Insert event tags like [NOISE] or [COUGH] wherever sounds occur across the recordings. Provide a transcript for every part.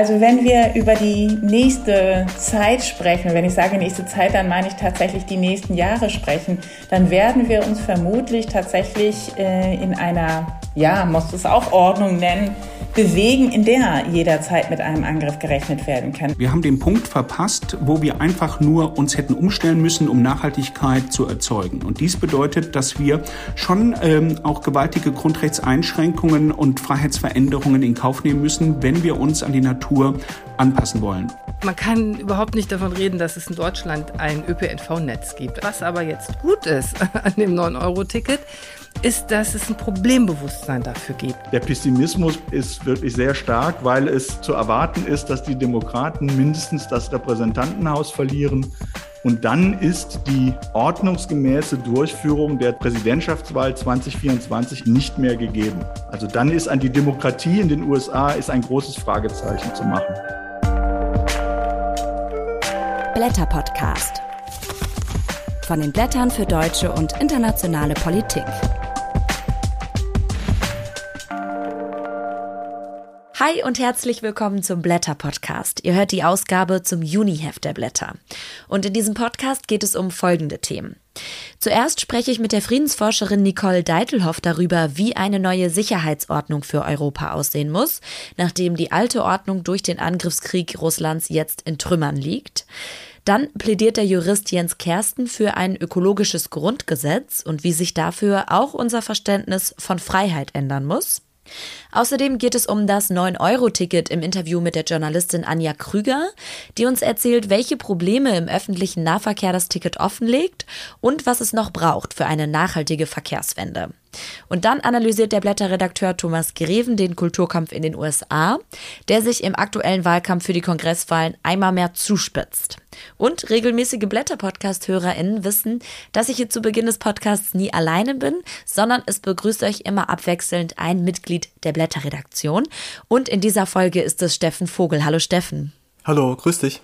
Also wenn wir über die nächste Zeit sprechen, wenn ich sage nächste Zeit, dann meine ich tatsächlich die nächsten Jahre sprechen, dann werden wir uns vermutlich tatsächlich äh, in einer, ja, muss es auch Ordnung nennen, bewegen, in der jederzeit mit einem Angriff gerechnet werden kann. Wir haben den Punkt verpasst, wo wir einfach nur uns hätten umstellen müssen, um Nachhaltigkeit zu erzeugen. Und dies bedeutet, dass wir schon ähm, auch gewaltige Grundrechtseinschränkungen und Freiheitsveränderungen in Kauf nehmen müssen, wenn wir uns an die Natur anpassen wollen. Man kann überhaupt nicht davon reden, dass es in Deutschland ein ÖPNV-Netz gibt. Was aber jetzt gut ist [LAUGHS] an dem 9-Euro-Ticket, ist, dass es ein Problembewusstsein dafür gibt. Der Pessimismus ist wirklich sehr stark, weil es zu erwarten ist, dass die Demokraten mindestens das Repräsentantenhaus verlieren. Und dann ist die ordnungsgemäße Durchführung der Präsidentschaftswahl 2024 nicht mehr gegeben. Also dann ist an die Demokratie in den USA ist ein großes Fragezeichen zu machen. Blätter Podcast. Von den Blättern für deutsche und internationale Politik. Hi und herzlich willkommen zum Blätter Podcast. Ihr hört die Ausgabe zum Juniheft der Blätter. Und in diesem Podcast geht es um folgende Themen. Zuerst spreche ich mit der Friedensforscherin Nicole Deitelhoff darüber, wie eine neue Sicherheitsordnung für Europa aussehen muss, nachdem die alte Ordnung durch den Angriffskrieg Russlands jetzt in Trümmern liegt. Dann plädiert der Jurist Jens Kersten für ein ökologisches Grundgesetz und wie sich dafür auch unser Verständnis von Freiheit ändern muss. Außerdem geht es um das 9-Euro-Ticket im Interview mit der Journalistin Anja Krüger, die uns erzählt, welche Probleme im öffentlichen Nahverkehr das Ticket offenlegt und was es noch braucht für eine nachhaltige Verkehrswende. Und dann analysiert der Blätterredakteur Thomas Greven den Kulturkampf in den USA, der sich im aktuellen Wahlkampf für die Kongresswahlen einmal mehr zuspitzt. Und regelmäßige Blätter-Podcast-HörerInnen wissen, dass ich hier zu Beginn des Podcasts nie alleine bin, sondern es begrüßt euch immer abwechselnd ein Mitglied der Blätterredaktion. Und in dieser Folge ist es Steffen Vogel. Hallo Steffen. Hallo, grüß dich.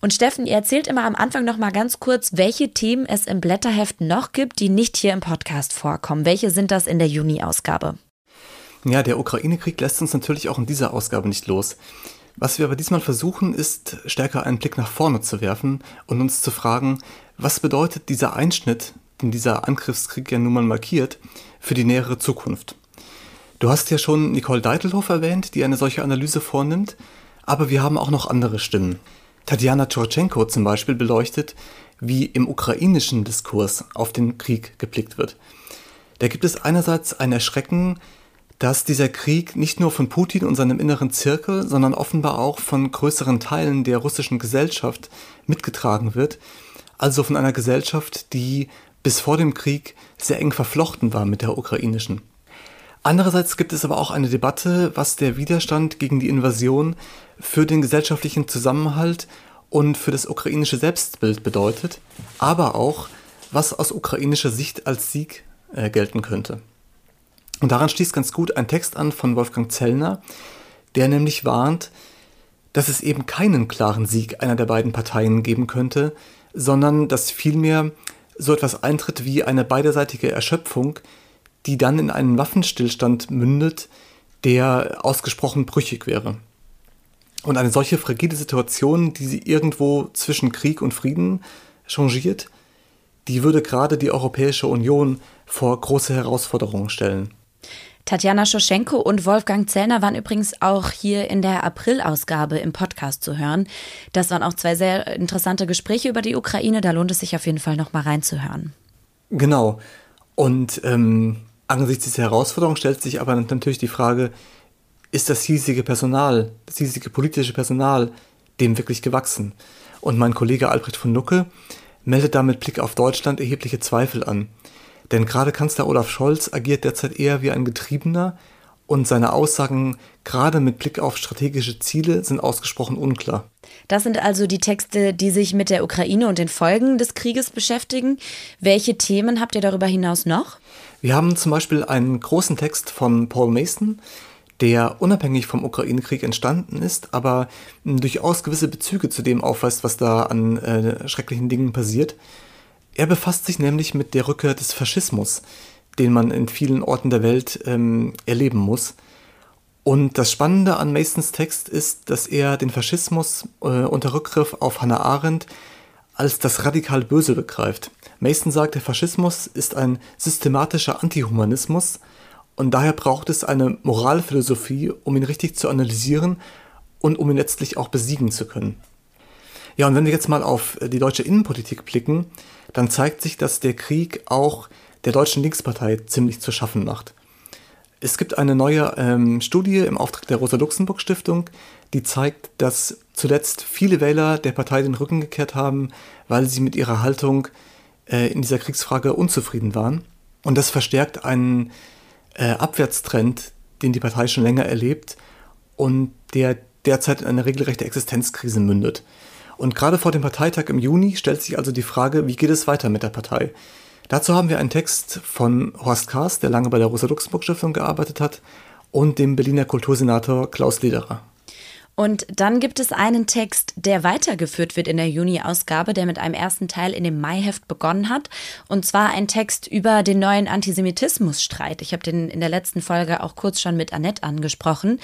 Und Steffen, ihr erzählt immer am Anfang noch mal ganz kurz, welche Themen es im Blätterheft noch gibt, die nicht hier im Podcast vorkommen. Welche sind das in der Juni-Ausgabe? Ja, der Ukraine-Krieg lässt uns natürlich auch in dieser Ausgabe nicht los. Was wir aber diesmal versuchen, ist stärker einen Blick nach vorne zu werfen und uns zu fragen, was bedeutet dieser Einschnitt, den dieser Angriffskrieg ja nun mal markiert, für die nähere Zukunft. Du hast ja schon Nicole Deitelhoff erwähnt, die eine solche Analyse vornimmt, aber wir haben auch noch andere Stimmen. Tatjana Tschortschenko zum Beispiel beleuchtet, wie im ukrainischen Diskurs auf den Krieg geblickt wird. Da gibt es einerseits ein Erschrecken, dass dieser Krieg nicht nur von Putin und seinem inneren Zirkel, sondern offenbar auch von größeren Teilen der russischen Gesellschaft mitgetragen wird, also von einer Gesellschaft, die bis vor dem Krieg sehr eng verflochten war mit der ukrainischen. Andererseits gibt es aber auch eine Debatte, was der Widerstand gegen die Invasion für den gesellschaftlichen Zusammenhalt und für das ukrainische Selbstbild bedeutet, aber auch, was aus ukrainischer Sicht als Sieg äh, gelten könnte. Und daran schließt ganz gut ein Text an von Wolfgang Zellner, der nämlich warnt, dass es eben keinen klaren Sieg einer der beiden Parteien geben könnte, sondern dass vielmehr so etwas eintritt wie eine beiderseitige Erschöpfung, die dann in einen Waffenstillstand mündet, der ausgesprochen brüchig wäre. Und eine solche fragile Situation, die sie irgendwo zwischen Krieg und Frieden changiert, die würde gerade die Europäische Union vor große Herausforderungen stellen. Tatjana Schoschenko und Wolfgang Zellner waren übrigens auch hier in der April-Ausgabe im Podcast zu hören. Das waren auch zwei sehr interessante Gespräche über die Ukraine. Da lohnt es sich auf jeden Fall noch mal reinzuhören. Genau. Und ähm, Angesichts dieser Herausforderung stellt sich aber natürlich die Frage, ist das hiesige Personal, das hiesige politische Personal dem wirklich gewachsen? Und mein Kollege Albrecht von Lucke meldet da mit Blick auf Deutschland erhebliche Zweifel an. Denn gerade Kanzler Olaf Scholz agiert derzeit eher wie ein Getriebener und seine Aussagen gerade mit Blick auf strategische Ziele sind ausgesprochen unklar. Das sind also die Texte, die sich mit der Ukraine und den Folgen des Krieges beschäftigen. Welche Themen habt ihr darüber hinaus noch? Wir haben zum Beispiel einen großen Text von Paul Mason, der unabhängig vom Ukraine-Krieg entstanden ist, aber durchaus gewisse Bezüge zu dem aufweist, was da an äh, schrecklichen Dingen passiert. Er befasst sich nämlich mit der Rückkehr des Faschismus, den man in vielen Orten der Welt ähm, erleben muss. Und das Spannende an Masons Text ist, dass er den Faschismus äh, unter Rückgriff auf Hannah Arendt als das radikal Böse begreift. Mason sagt, der Faschismus ist ein systematischer Antihumanismus und daher braucht es eine Moralphilosophie, um ihn richtig zu analysieren und um ihn letztlich auch besiegen zu können. Ja, und wenn wir jetzt mal auf die deutsche Innenpolitik blicken, dann zeigt sich, dass der Krieg auch der deutschen Linkspartei ziemlich zu schaffen macht. Es gibt eine neue ähm, Studie im Auftrag der Rosa-Luxemburg-Stiftung, die zeigt, dass zuletzt viele Wähler der Partei den Rücken gekehrt haben, weil sie mit ihrer Haltung äh, in dieser Kriegsfrage unzufrieden waren. Und das verstärkt einen äh, Abwärtstrend, den die Partei schon länger erlebt und der derzeit in eine regelrechte Existenzkrise mündet. Und gerade vor dem Parteitag im Juni stellt sich also die Frage, wie geht es weiter mit der Partei? Dazu haben wir einen Text von Horst Kahrs, der lange bei der Rosa-Luxemburg-Stiftung gearbeitet hat, und dem Berliner Kultursenator Klaus Lederer. Und dann gibt es einen Text, der weitergeführt wird in der Juni-Ausgabe, der mit einem ersten Teil in dem Maiheft begonnen hat. Und zwar ein Text über den neuen Antisemitismusstreit. Ich habe den in der letzten Folge auch kurz schon mit Annette angesprochen.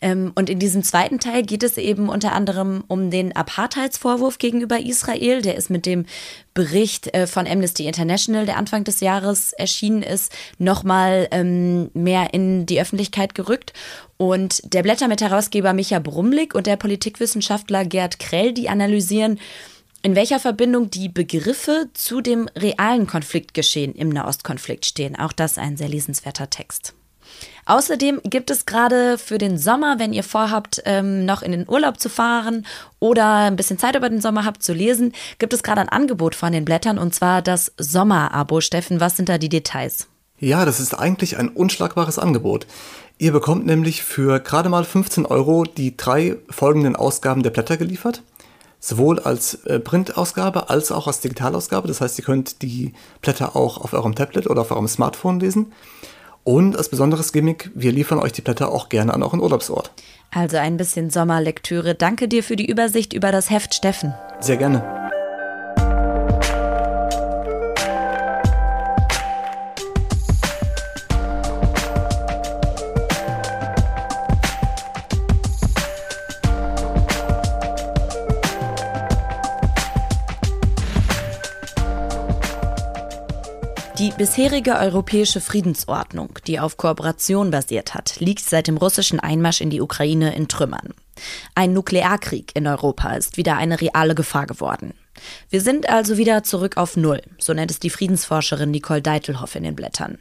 Ähm, und in diesem zweiten Teil geht es eben unter anderem um den Apartheidsvorwurf gegenüber Israel. Der ist mit dem Bericht äh, von Amnesty International, der Anfang des Jahres erschienen ist, nochmal ähm, mehr in die Öffentlichkeit gerückt. Und der Blätter mit Herausgeber Micha Brumlik und der Politikwissenschaftler Gerd Krell, die analysieren, in welcher Verbindung die Begriffe zu dem realen Konfliktgeschehen im Nahostkonflikt stehen. Auch das ein sehr lesenswerter Text. Außerdem gibt es gerade für den Sommer, wenn ihr vorhabt, ähm, noch in den Urlaub zu fahren oder ein bisschen Zeit über den Sommer habt zu lesen, gibt es gerade ein Angebot von den Blättern und zwar das Sommerabo. Steffen, was sind da die Details? Ja, das ist eigentlich ein unschlagbares Angebot. Ihr bekommt nämlich für gerade mal 15 Euro die drei folgenden Ausgaben der Blätter geliefert. Sowohl als äh, Printausgabe als auch als Digitalausgabe. Das heißt, ihr könnt die Blätter auch auf eurem Tablet oder auf eurem Smartphone lesen. Und als besonderes Gimmick, wir liefern euch die Blätter auch gerne an euren Urlaubsort. Also ein bisschen Sommerlektüre. Danke dir für die Übersicht über das Heft, Steffen. Sehr gerne. Die bisherige europäische Friedensordnung, die auf Kooperation basiert hat, liegt seit dem russischen Einmarsch in die Ukraine in Trümmern. Ein Nuklearkrieg in Europa ist wieder eine reale Gefahr geworden. Wir sind also wieder zurück auf Null, so nennt es die Friedensforscherin Nicole Deitelhoff in den Blättern.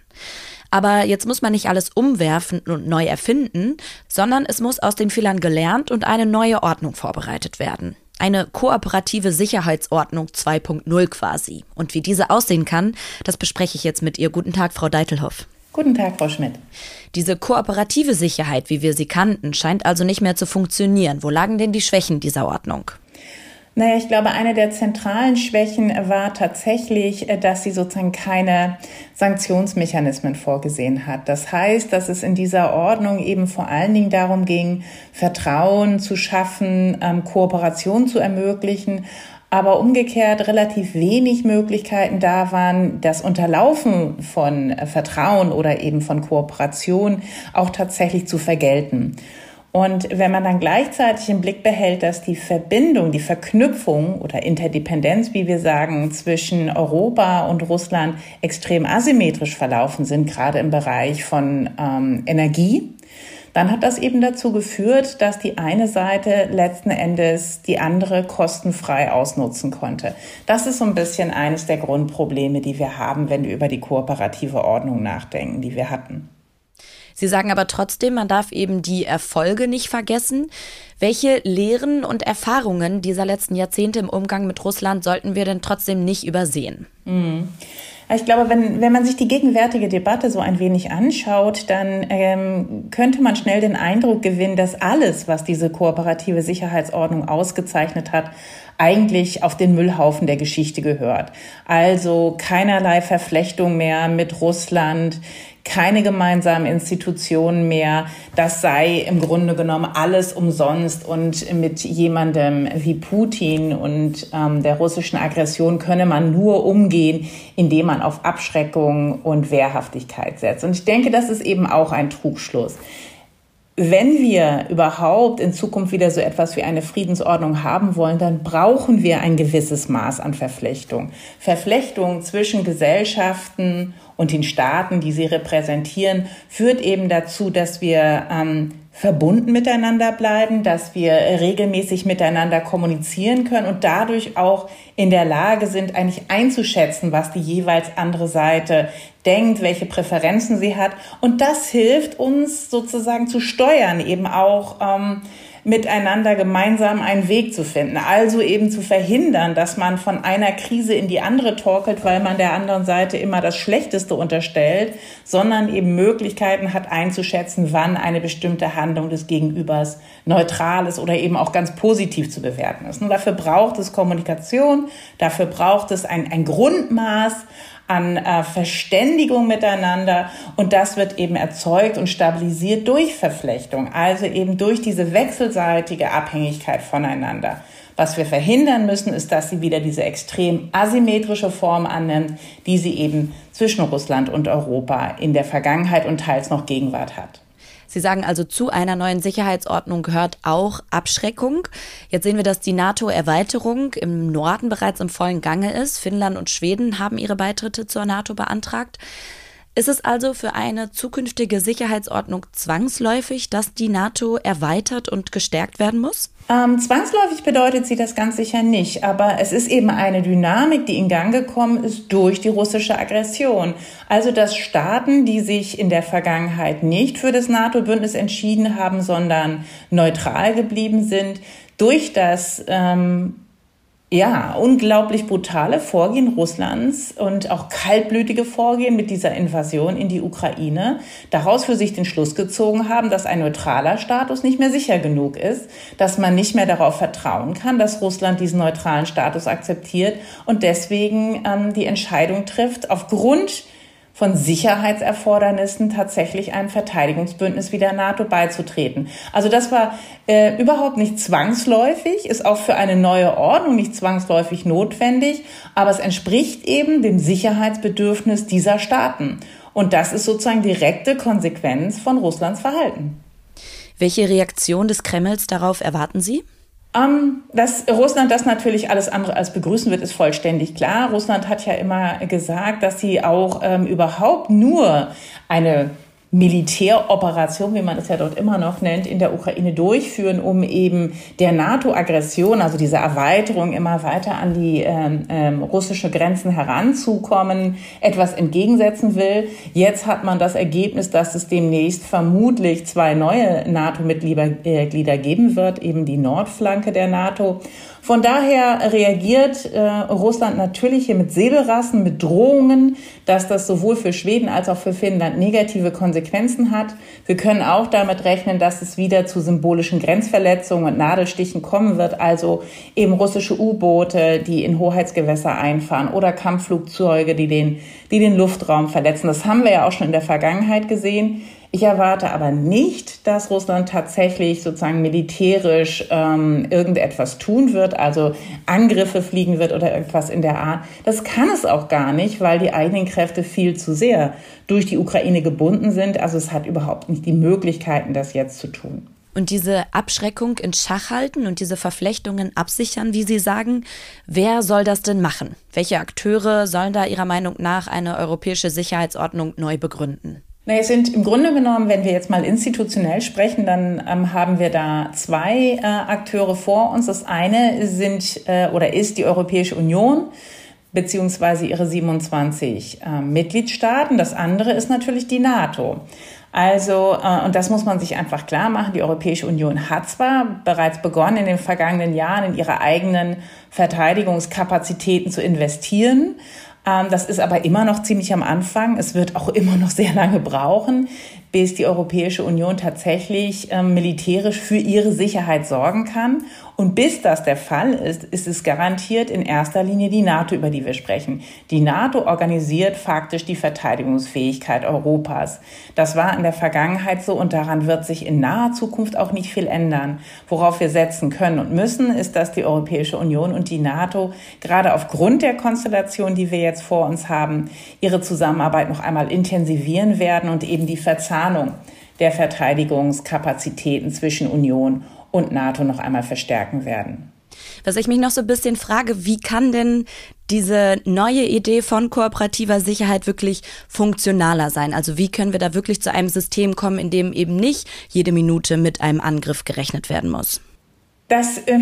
Aber jetzt muss man nicht alles umwerfen und neu erfinden, sondern es muss aus den Fehlern gelernt und eine neue Ordnung vorbereitet werden. Eine kooperative Sicherheitsordnung 2.0 quasi. Und wie diese aussehen kann, das bespreche ich jetzt mit ihr. Guten Tag, Frau Deitelhoff. Guten Tag, Frau Schmidt. Diese kooperative Sicherheit, wie wir sie kannten, scheint also nicht mehr zu funktionieren. Wo lagen denn die Schwächen dieser Ordnung? Naja, ich glaube, eine der zentralen Schwächen war tatsächlich, äh, dass sie sozusagen keine Sanktionsmechanismen vorgesehen hat. Das heißt, dass es in dieser Ordnung eben vor allen Dingen darum ging, Vertrauen zu schaffen, ähm, Kooperation zu ermöglichen, aber umgekehrt relativ wenig Möglichkeiten da waren, das Unterlaufen von äh, Vertrauen oder eben von Kooperation auch tatsächlich zu vergelten. Und wenn man dann gleichzeitig im Blick behält, dass die Verbindung, die Verknüpfung oder Interdependenz, wie wir sagen, zwischen Europa und Russland extrem asymmetrisch verlaufen sind, gerade im Bereich von ähm, Energie, dann hat das eben dazu geführt, dass die eine Seite letzten Endes die andere kostenfrei ausnutzen konnte. Das ist so ein bisschen eines der Grundprobleme, die wir haben, wenn wir über die kooperative Ordnung nachdenken, die wir hatten. Sie sagen aber trotzdem, man darf eben die Erfolge nicht vergessen. Welche Lehren und Erfahrungen dieser letzten Jahrzehnte im Umgang mit Russland sollten wir denn trotzdem nicht übersehen? Mhm. Ich glaube, wenn, wenn man sich die gegenwärtige Debatte so ein wenig anschaut, dann ähm, könnte man schnell den Eindruck gewinnen, dass alles, was diese kooperative Sicherheitsordnung ausgezeichnet hat, eigentlich auf den Müllhaufen der Geschichte gehört. Also keinerlei Verflechtung mehr mit Russland, keine gemeinsamen Institutionen mehr. Das sei im Grunde genommen alles umsonst und mit jemandem wie Putin und ähm, der russischen Aggression könne man nur umgehen, indem man auf Abschreckung und Wehrhaftigkeit setzt. Und ich denke, das ist eben auch ein Trugschluss. wenn wir überhaupt in Zukunft wieder so etwas wie eine Friedensordnung haben wollen, dann brauchen wir ein gewisses Maß an Verflechtung. Verflechtung zwischen Gesellschaften und den Staaten, die sie repräsentieren, führt eben dazu, dass wir ähm, verbunden miteinander bleiben, dass wir regelmäßig miteinander kommunizieren können und dadurch auch in der Lage sind, eigentlich einzuschätzen, was die jeweils andere Seite denkt, welche Präferenzen sie hat. Und das hilft uns sozusagen zu steuern, eben auch ähm, miteinander gemeinsam einen Weg zu finden. Also eben zu verhindern, dass man von einer Krise in die andere torkelt, weil man der anderen Seite immer das Schlechteste unterstellt, sondern eben Möglichkeiten hat einzuschätzen, wann eine bestimmte Handlung des Gegenübers neutral ist oder eben auch ganz positiv zu bewerten ist. Und dafür braucht es Kommunikation, dafür braucht es ein, ein Grundmaß an äh, Verständigung miteinander und das wird eben erzeugt und stabilisiert durch Verflechtung, also eben durch diese wechselseitige Abhängigkeit voneinander. Was wir verhindern müssen, ist, dass sie wieder diese extrem asymmetrische Form annimmt, die sie eben zwischen Russland und Europa in der Vergangenheit und teils noch Gegenwart hat. Sie sagen also, zu einer neuen Sicherheitsordnung gehört auch Abschreckung. Jetzt sehen wir, dass die NATO-Erweiterung im Norden bereits im vollen Gange ist. Finnland und Schweden haben ihre Beitritte zur NATO beantragt. Ist es also für eine zukünftige Sicherheitsordnung zwangsläufig, dass die NATO erweitert und gestärkt werden muss? Ähm, zwangsläufig bedeutet sie das ganz sicher nicht, aber es ist eben eine Dynamik, die in Gang gekommen ist durch die russische Aggression. Also dass Staaten, die sich in der Vergangenheit nicht für das NATO-Bündnis entschieden haben, sondern neutral geblieben sind, durch das ähm, ja, unglaublich brutale Vorgehen Russlands und auch kaltblütige Vorgehen mit dieser Invasion in die Ukraine daraus für sich den Schluss gezogen haben, dass ein neutraler Status nicht mehr sicher genug ist, dass man nicht mehr darauf vertrauen kann, dass Russland diesen neutralen Status akzeptiert und deswegen ähm, die Entscheidung trifft, aufgrund von Sicherheitserfordernissen tatsächlich einem Verteidigungsbündnis wie der NATO beizutreten. Also das war äh, überhaupt nicht zwangsläufig, ist auch für eine neue Ordnung nicht zwangsläufig notwendig, aber es entspricht eben dem Sicherheitsbedürfnis dieser Staaten. Und das ist sozusagen direkte Konsequenz von Russlands Verhalten. Welche Reaktion des Kremls darauf erwarten Sie? Ähm, dass Russland das natürlich alles andere als begrüßen wird, ist vollständig klar. Russland hat ja immer gesagt, dass sie auch ähm, überhaupt nur eine Militäroperation, wie man es ja dort immer noch nennt, in der Ukraine durchführen, um eben der NATO-Aggression, also dieser Erweiterung immer weiter an die ähm, ähm, russische Grenzen heranzukommen, etwas entgegensetzen will. Jetzt hat man das Ergebnis, dass es demnächst vermutlich zwei neue NATO-Mitglieder äh, geben wird, eben die Nordflanke der NATO. Von daher reagiert äh, Russland natürlich hier mit Säbelrassen, mit Drohungen, dass das sowohl für Schweden als auch für Finnland negative Konsequenzen hat. Wir können auch damit rechnen, dass es wieder zu symbolischen Grenzverletzungen und Nadelstichen kommen wird, also eben russische U-Boote, die in Hoheitsgewässer einfahren oder Kampfflugzeuge, die den, die den Luftraum verletzen. Das haben wir ja auch schon in der Vergangenheit gesehen. Ich erwarte aber nicht, dass Russland tatsächlich sozusagen militärisch ähm, irgendetwas tun wird, also Angriffe fliegen wird oder irgendwas in der Art. Das kann es auch gar nicht, weil die eigenen Kräfte viel zu sehr durch die Ukraine gebunden sind. Also es hat überhaupt nicht die Möglichkeiten, das jetzt zu tun. Und diese Abschreckung in Schach halten und diese Verflechtungen absichern, wie Sie sagen, wer soll das denn machen? Welche Akteure sollen da Ihrer Meinung nach eine europäische Sicherheitsordnung neu begründen? Na, es sind im Grunde genommen, wenn wir jetzt mal institutionell sprechen, dann ähm, haben wir da zwei äh, Akteure vor uns. Das eine sind äh, oder ist die Europäische Union beziehungsweise ihre 27 äh, Mitgliedstaaten. Das andere ist natürlich die NATO. Also, äh, und das muss man sich einfach klar machen, die Europäische Union hat zwar bereits begonnen, in den vergangenen Jahren in ihre eigenen Verteidigungskapazitäten zu investieren, das ist aber immer noch ziemlich am Anfang. Es wird auch immer noch sehr lange brauchen, bis die Europäische Union tatsächlich ähm, militärisch für ihre Sicherheit sorgen kann. Und bis das der Fall ist, ist es garantiert in erster Linie die NATO, über die wir sprechen. Die NATO organisiert faktisch die Verteidigungsfähigkeit Europas. Das war in der Vergangenheit so und daran wird sich in naher Zukunft auch nicht viel ändern. Worauf wir setzen können und müssen, ist, dass die Europäische Union und die NATO gerade aufgrund der Konstellation, die wir jetzt vor uns haben, ihre Zusammenarbeit noch einmal intensivieren werden und eben die Verzahnung der Verteidigungskapazitäten zwischen Union und NATO noch einmal verstärken werden. Was ich mich noch so ein bisschen frage, wie kann denn diese neue Idee von kooperativer Sicherheit wirklich funktionaler sein? Also wie können wir da wirklich zu einem System kommen, in dem eben nicht jede Minute mit einem Angriff gerechnet werden muss? Das, äh,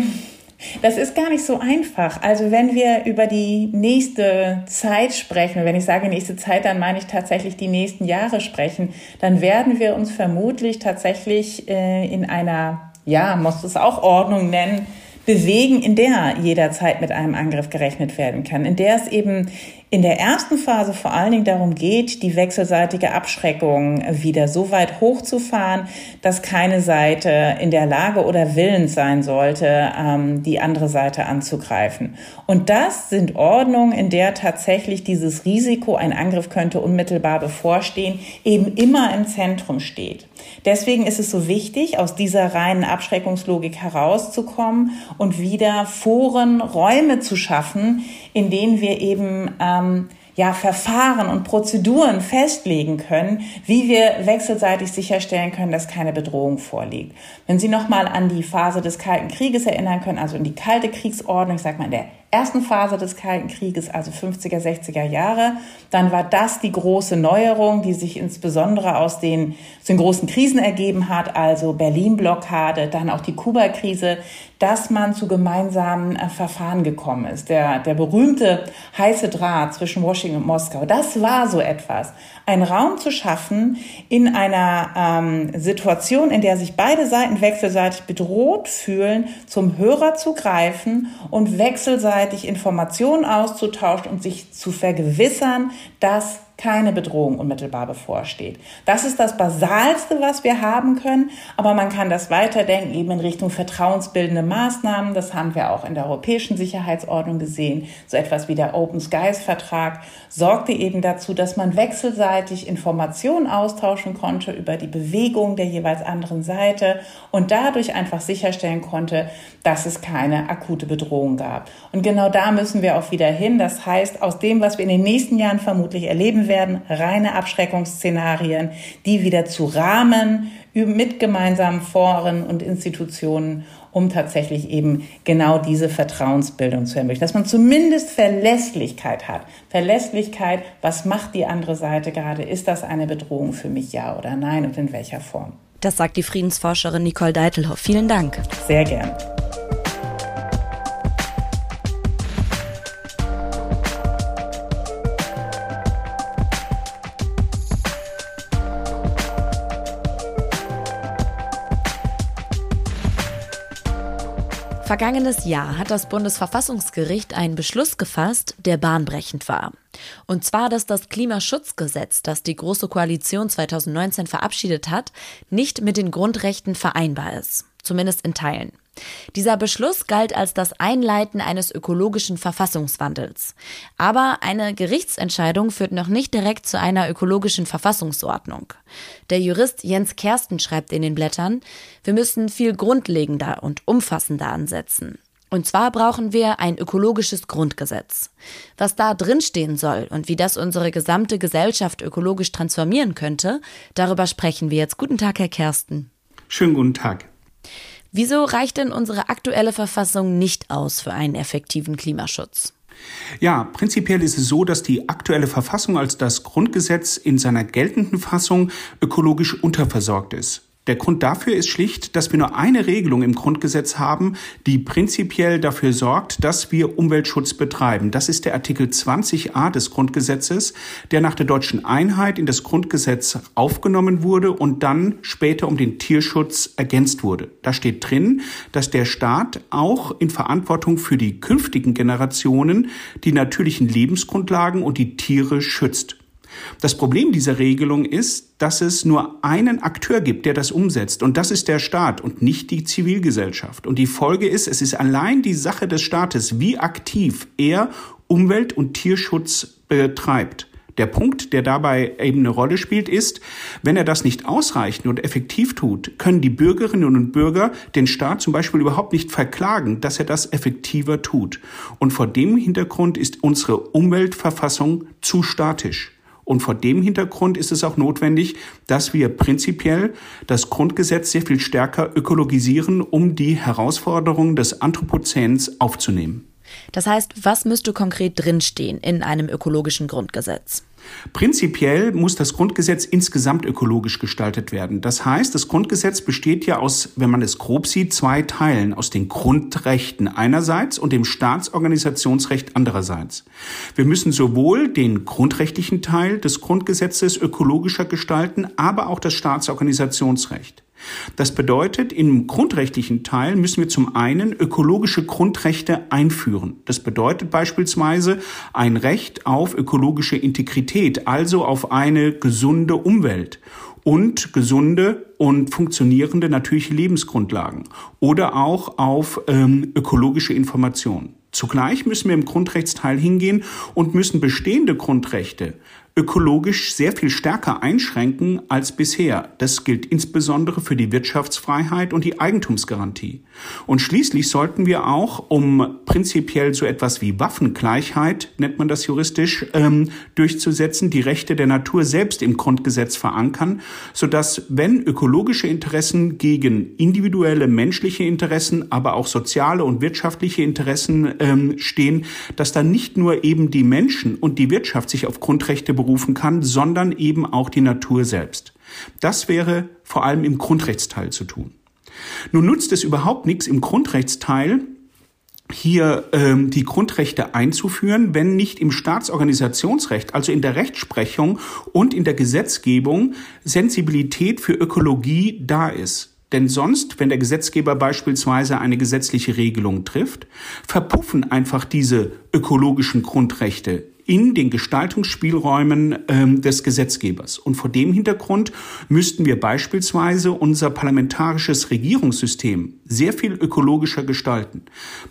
das ist gar nicht so einfach. Also wenn wir über die nächste Zeit sprechen, wenn ich sage nächste Zeit, dann meine ich tatsächlich die nächsten Jahre sprechen, dann werden wir uns vermutlich tatsächlich äh, in einer, ja, muss es auch Ordnung nennen, bewegen, in der jederzeit mit einem Angriff gerechnet werden kann, in der es eben in der ersten Phase vor allen Dingen darum geht, die wechselseitige Abschreckung wieder so weit hochzufahren, dass keine Seite in der Lage oder willens sein sollte, ähm, die andere Seite anzugreifen. Und das sind Ordnungen, in der tatsächlich dieses Risiko, ein Angriff könnte unmittelbar bevorstehen, eben immer im Zentrum steht. Deswegen ist es so wichtig, aus dieser reinen Abschreckungslogik herauszukommen und wieder Foren, Räume zu schaffen, in denen wir eben ähm, ja, Verfahren und Prozeduren festlegen können, wie wir wechselseitig sicherstellen können, dass keine Bedrohung vorliegt. Wenn Sie nochmal an die Phase des Kalten Krieges erinnern können, also in die kalte Kriegsordnung, ich sag mal in der ersten Phase des Kalten Krieges, also 50er, 60er Jahre, dann war das die große Neuerung, die sich insbesondere aus den, aus den großen Krisen ergeben hat, also Berlin-Blockade, dann auch die Kuba-Krise, dass man zu gemeinsamen äh, Verfahren gekommen ist. Der, der berühmte heiße Draht zwischen Washington und Moskau, das war so etwas. Ein Raum zu schaffen in einer ähm, Situation, in der sich beide Seiten wechselseitig bedroht fühlen, zum Hörer zu greifen und wechselseitig Informationen auszutauschen und sich zu vergewissern, dass keine Bedrohung unmittelbar bevorsteht. Das ist das Basalste, was wir haben können, aber man kann das weiterdenken eben in Richtung vertrauensbildende Maßnahmen. Das haben wir auch in der europäischen Sicherheitsordnung gesehen. So etwas wie der Open Skies Vertrag sorgte eben dazu, dass man wechselseitig Informationen austauschen konnte über die Bewegung der jeweils anderen Seite und dadurch einfach sicherstellen konnte, dass es keine akute Bedrohung gab. Und genau da müssen wir auch wieder hin. Das heißt, aus dem, was wir in den nächsten Jahren vermutlich erleben werden reine Abschreckungsszenarien, die wieder zu Rahmen mit gemeinsamen Foren und Institutionen, um tatsächlich eben genau diese Vertrauensbildung zu ermöglichen. Dass man zumindest Verlässlichkeit hat. Verlässlichkeit, was macht die andere Seite gerade? Ist das eine Bedrohung für mich, ja oder nein und in welcher Form? Das sagt die Friedensforscherin Nicole Deitelhoff. Vielen Dank. Sehr gern. Vergangenes Jahr hat das Bundesverfassungsgericht einen Beschluss gefasst, der bahnbrechend war. Und zwar, dass das Klimaschutzgesetz, das die Große Koalition 2019 verabschiedet hat, nicht mit den Grundrechten vereinbar ist. Zumindest in Teilen. Dieser Beschluss galt als das Einleiten eines ökologischen Verfassungswandels. Aber eine Gerichtsentscheidung führt noch nicht direkt zu einer ökologischen Verfassungsordnung. Der Jurist Jens Kersten schreibt in den Blättern, wir müssen viel grundlegender und umfassender ansetzen. Und zwar brauchen wir ein ökologisches Grundgesetz. Was da drinstehen soll und wie das unsere gesamte Gesellschaft ökologisch transformieren könnte, darüber sprechen wir jetzt. Guten Tag, Herr Kersten. Schönen guten Tag. Wieso reicht denn unsere aktuelle Verfassung nicht aus für einen effektiven Klimaschutz? Ja, prinzipiell ist es so, dass die aktuelle Verfassung als das Grundgesetz in seiner geltenden Fassung ökologisch unterversorgt ist. Der Grund dafür ist schlicht, dass wir nur eine Regelung im Grundgesetz haben, die prinzipiell dafür sorgt, dass wir Umweltschutz betreiben. Das ist der Artikel 20a des Grundgesetzes, der nach der deutschen Einheit in das Grundgesetz aufgenommen wurde und dann später um den Tierschutz ergänzt wurde. Da steht drin, dass der Staat auch in Verantwortung für die künftigen Generationen die natürlichen Lebensgrundlagen und die Tiere schützt. Das Problem dieser Regelung ist, dass es nur einen Akteur gibt, der das umsetzt. Und das ist der Staat und nicht die Zivilgesellschaft. Und die Folge ist, es ist allein die Sache des Staates, wie aktiv er Umwelt- und Tierschutz betreibt. Der Punkt, der dabei eben eine Rolle spielt, ist, wenn er das nicht ausreichend und effektiv tut, können die Bürgerinnen und Bürger den Staat zum Beispiel überhaupt nicht verklagen, dass er das effektiver tut. Und vor dem Hintergrund ist unsere Umweltverfassung zu statisch. Und vor dem Hintergrund ist es auch notwendig, dass wir prinzipiell das Grundgesetz sehr viel stärker ökologisieren, um die Herausforderungen des Anthropozäns aufzunehmen. Das heißt, was müsste konkret drinstehen in einem ökologischen Grundgesetz? Prinzipiell muss das Grundgesetz insgesamt ökologisch gestaltet werden. Das heißt, das Grundgesetz besteht ja aus, wenn man es grob sieht, zwei Teilen, aus den Grundrechten einerseits und dem Staatsorganisationsrecht andererseits. Wir müssen sowohl den grundrechtlichen Teil des Grundgesetzes ökologischer gestalten, aber auch das Staatsorganisationsrecht. Das bedeutet, im grundrechtlichen Teil müssen wir zum einen ökologische Grundrechte einführen. Das bedeutet beispielsweise ein Recht auf ökologische Integrität, also auf eine gesunde Umwelt und gesunde und funktionierende natürliche Lebensgrundlagen oder auch auf ähm, ökologische Informationen. Zugleich müssen wir im Grundrechtsteil hingehen und müssen bestehende Grundrechte ökologisch sehr viel stärker einschränken als bisher. Das gilt insbesondere für die Wirtschaftsfreiheit und die Eigentumsgarantie. Und schließlich sollten wir auch, um prinzipiell so etwas wie Waffengleichheit, nennt man das juristisch, ähm, durchzusetzen, die Rechte der Natur selbst im Grundgesetz verankern, sodass wenn ökologische Interessen gegen individuelle menschliche Interessen, aber auch soziale und wirtschaftliche Interessen ähm, stehen, dass dann nicht nur eben die Menschen und die Wirtschaft sich auf Grundrechte berufen kann, sondern eben auch die Natur selbst. Das wäre vor allem im Grundrechtsteil zu tun. Nun nutzt es überhaupt nichts im Grundrechtsteil, hier ähm, die Grundrechte einzuführen, wenn nicht im Staatsorganisationsrecht, also in der Rechtsprechung und in der Gesetzgebung Sensibilität für Ökologie da ist. Denn sonst, wenn der Gesetzgeber beispielsweise eine gesetzliche Regelung trifft, verpuffen einfach diese ökologischen Grundrechte in den Gestaltungsspielräumen ähm, des Gesetzgebers. Und vor dem Hintergrund müssten wir beispielsweise unser parlamentarisches Regierungssystem sehr viel ökologischer gestalten.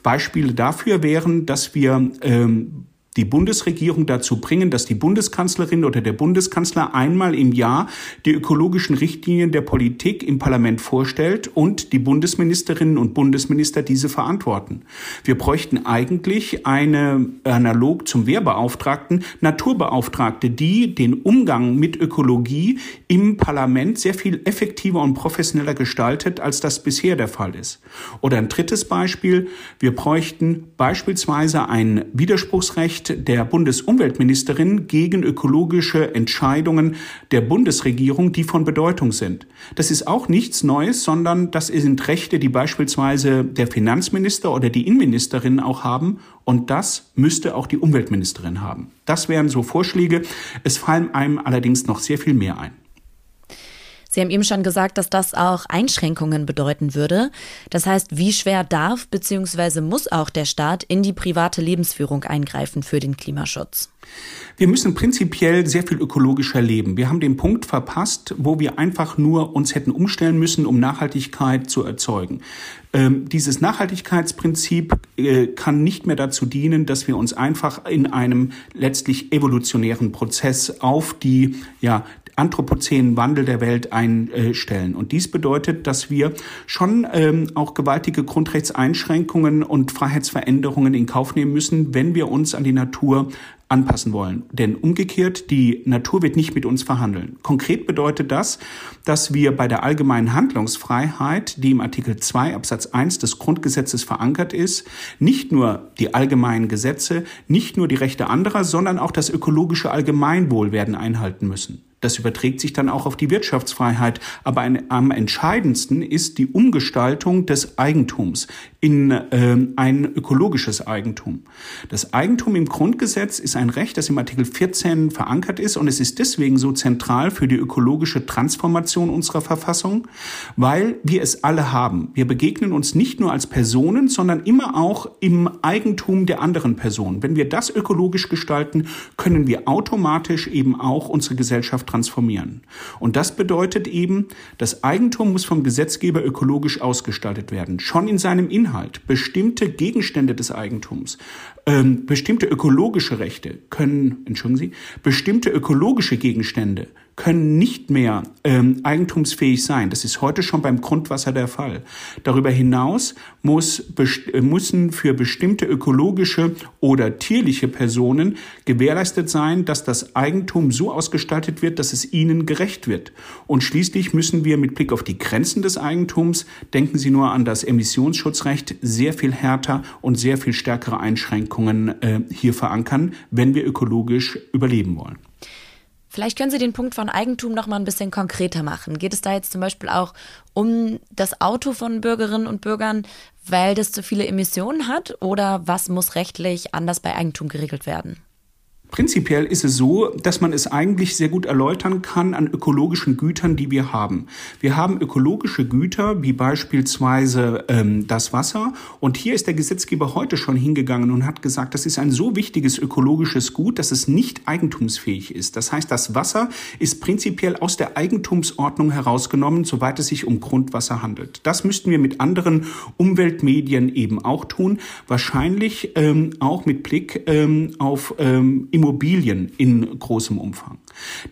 Beispiele dafür wären, dass wir ähm, die Bundesregierung dazu bringen, dass die Bundeskanzlerin oder der Bundeskanzler einmal im Jahr die ökologischen Richtlinien der Politik im Parlament vorstellt und die Bundesministerinnen und Bundesminister diese verantworten. Wir bräuchten eigentlich eine analog zum Wehrbeauftragten Naturbeauftragte, die den Umgang mit Ökologie im Parlament sehr viel effektiver und professioneller gestaltet, als das bisher der Fall ist. Oder ein drittes Beispiel, wir bräuchten beispielsweise ein Widerspruchsrecht der Bundesumweltministerin gegen ökologische Entscheidungen der Bundesregierung, die von Bedeutung sind. Das ist auch nichts Neues, sondern das sind Rechte, die beispielsweise der Finanzminister oder die Innenministerin auch haben. Und das müsste auch die Umweltministerin haben. Das wären so Vorschläge. Es fallen einem allerdings noch sehr viel mehr ein. Sie haben eben schon gesagt, dass das auch Einschränkungen bedeuten würde. Das heißt, wie schwer darf bzw. muss auch der Staat in die private Lebensführung eingreifen für den Klimaschutz? Wir müssen prinzipiell sehr viel ökologischer leben. Wir haben den Punkt verpasst, wo wir einfach nur uns hätten umstellen müssen, um Nachhaltigkeit zu erzeugen. Ähm, dieses Nachhaltigkeitsprinzip äh, kann nicht mehr dazu dienen, dass wir uns einfach in einem letztlich evolutionären Prozess auf die ja, anthropozänen Wandel der Welt einstellen. Und dies bedeutet, dass wir schon ähm, auch gewaltige Grundrechtseinschränkungen und Freiheitsveränderungen in Kauf nehmen müssen, wenn wir uns an die Natur anpassen wollen. Denn umgekehrt, die Natur wird nicht mit uns verhandeln. Konkret bedeutet das, dass wir bei der allgemeinen Handlungsfreiheit, die im Artikel 2 Absatz 1 des Grundgesetzes verankert ist, nicht nur die allgemeinen Gesetze, nicht nur die Rechte anderer, sondern auch das ökologische Allgemeinwohl werden einhalten müssen. Das überträgt sich dann auch auf die Wirtschaftsfreiheit. Aber ein, am entscheidendsten ist die Umgestaltung des Eigentums in äh, ein ökologisches Eigentum. Das Eigentum im Grundgesetz ist ein Recht, das im Artikel 14 verankert ist und es ist deswegen so zentral für die ökologische Transformation unserer Verfassung, weil wir es alle haben. Wir begegnen uns nicht nur als Personen, sondern immer auch im Eigentum der anderen Personen. Wenn wir das ökologisch gestalten, können wir automatisch eben auch unsere Gesellschaft transformieren. Und das bedeutet eben, das Eigentum muss vom Gesetzgeber ökologisch ausgestaltet werden, schon in seinem Inhalt. Bestimmte Gegenstände des Eigentums, ähm, bestimmte ökologische Rechte können, entschuldigen Sie, bestimmte ökologische Gegenstände können nicht mehr ähm, eigentumsfähig sein. Das ist heute schon beim Grundwasser der Fall. Darüber hinaus muss, äh, müssen für bestimmte ökologische oder tierliche Personen gewährleistet sein, dass das Eigentum so ausgestaltet wird, dass es ihnen gerecht wird. Und schließlich müssen wir mit Blick auf die Grenzen des Eigentums, denken Sie nur an das Emissionsschutzrecht, sehr viel härter und sehr viel stärkere Einschränkungen äh, hier verankern, wenn wir ökologisch überleben wollen. Vielleicht können Sie den Punkt von Eigentum noch mal ein bisschen konkreter machen. Geht es da jetzt zum Beispiel auch um das Auto von Bürgerinnen und Bürgern, weil das zu viele Emissionen hat? Oder was muss rechtlich anders bei Eigentum geregelt werden? Prinzipiell ist es so, dass man es eigentlich sehr gut erläutern kann an ökologischen Gütern, die wir haben. Wir haben ökologische Güter, wie beispielsweise ähm, das Wasser. Und hier ist der Gesetzgeber heute schon hingegangen und hat gesagt, das ist ein so wichtiges ökologisches Gut, dass es nicht eigentumsfähig ist. Das heißt, das Wasser ist prinzipiell aus der Eigentumsordnung herausgenommen, soweit es sich um Grundwasser handelt. Das müssten wir mit anderen Umweltmedien eben auch tun. Wahrscheinlich ähm, auch mit Blick ähm, auf ähm, Immobilien in großem Umfang.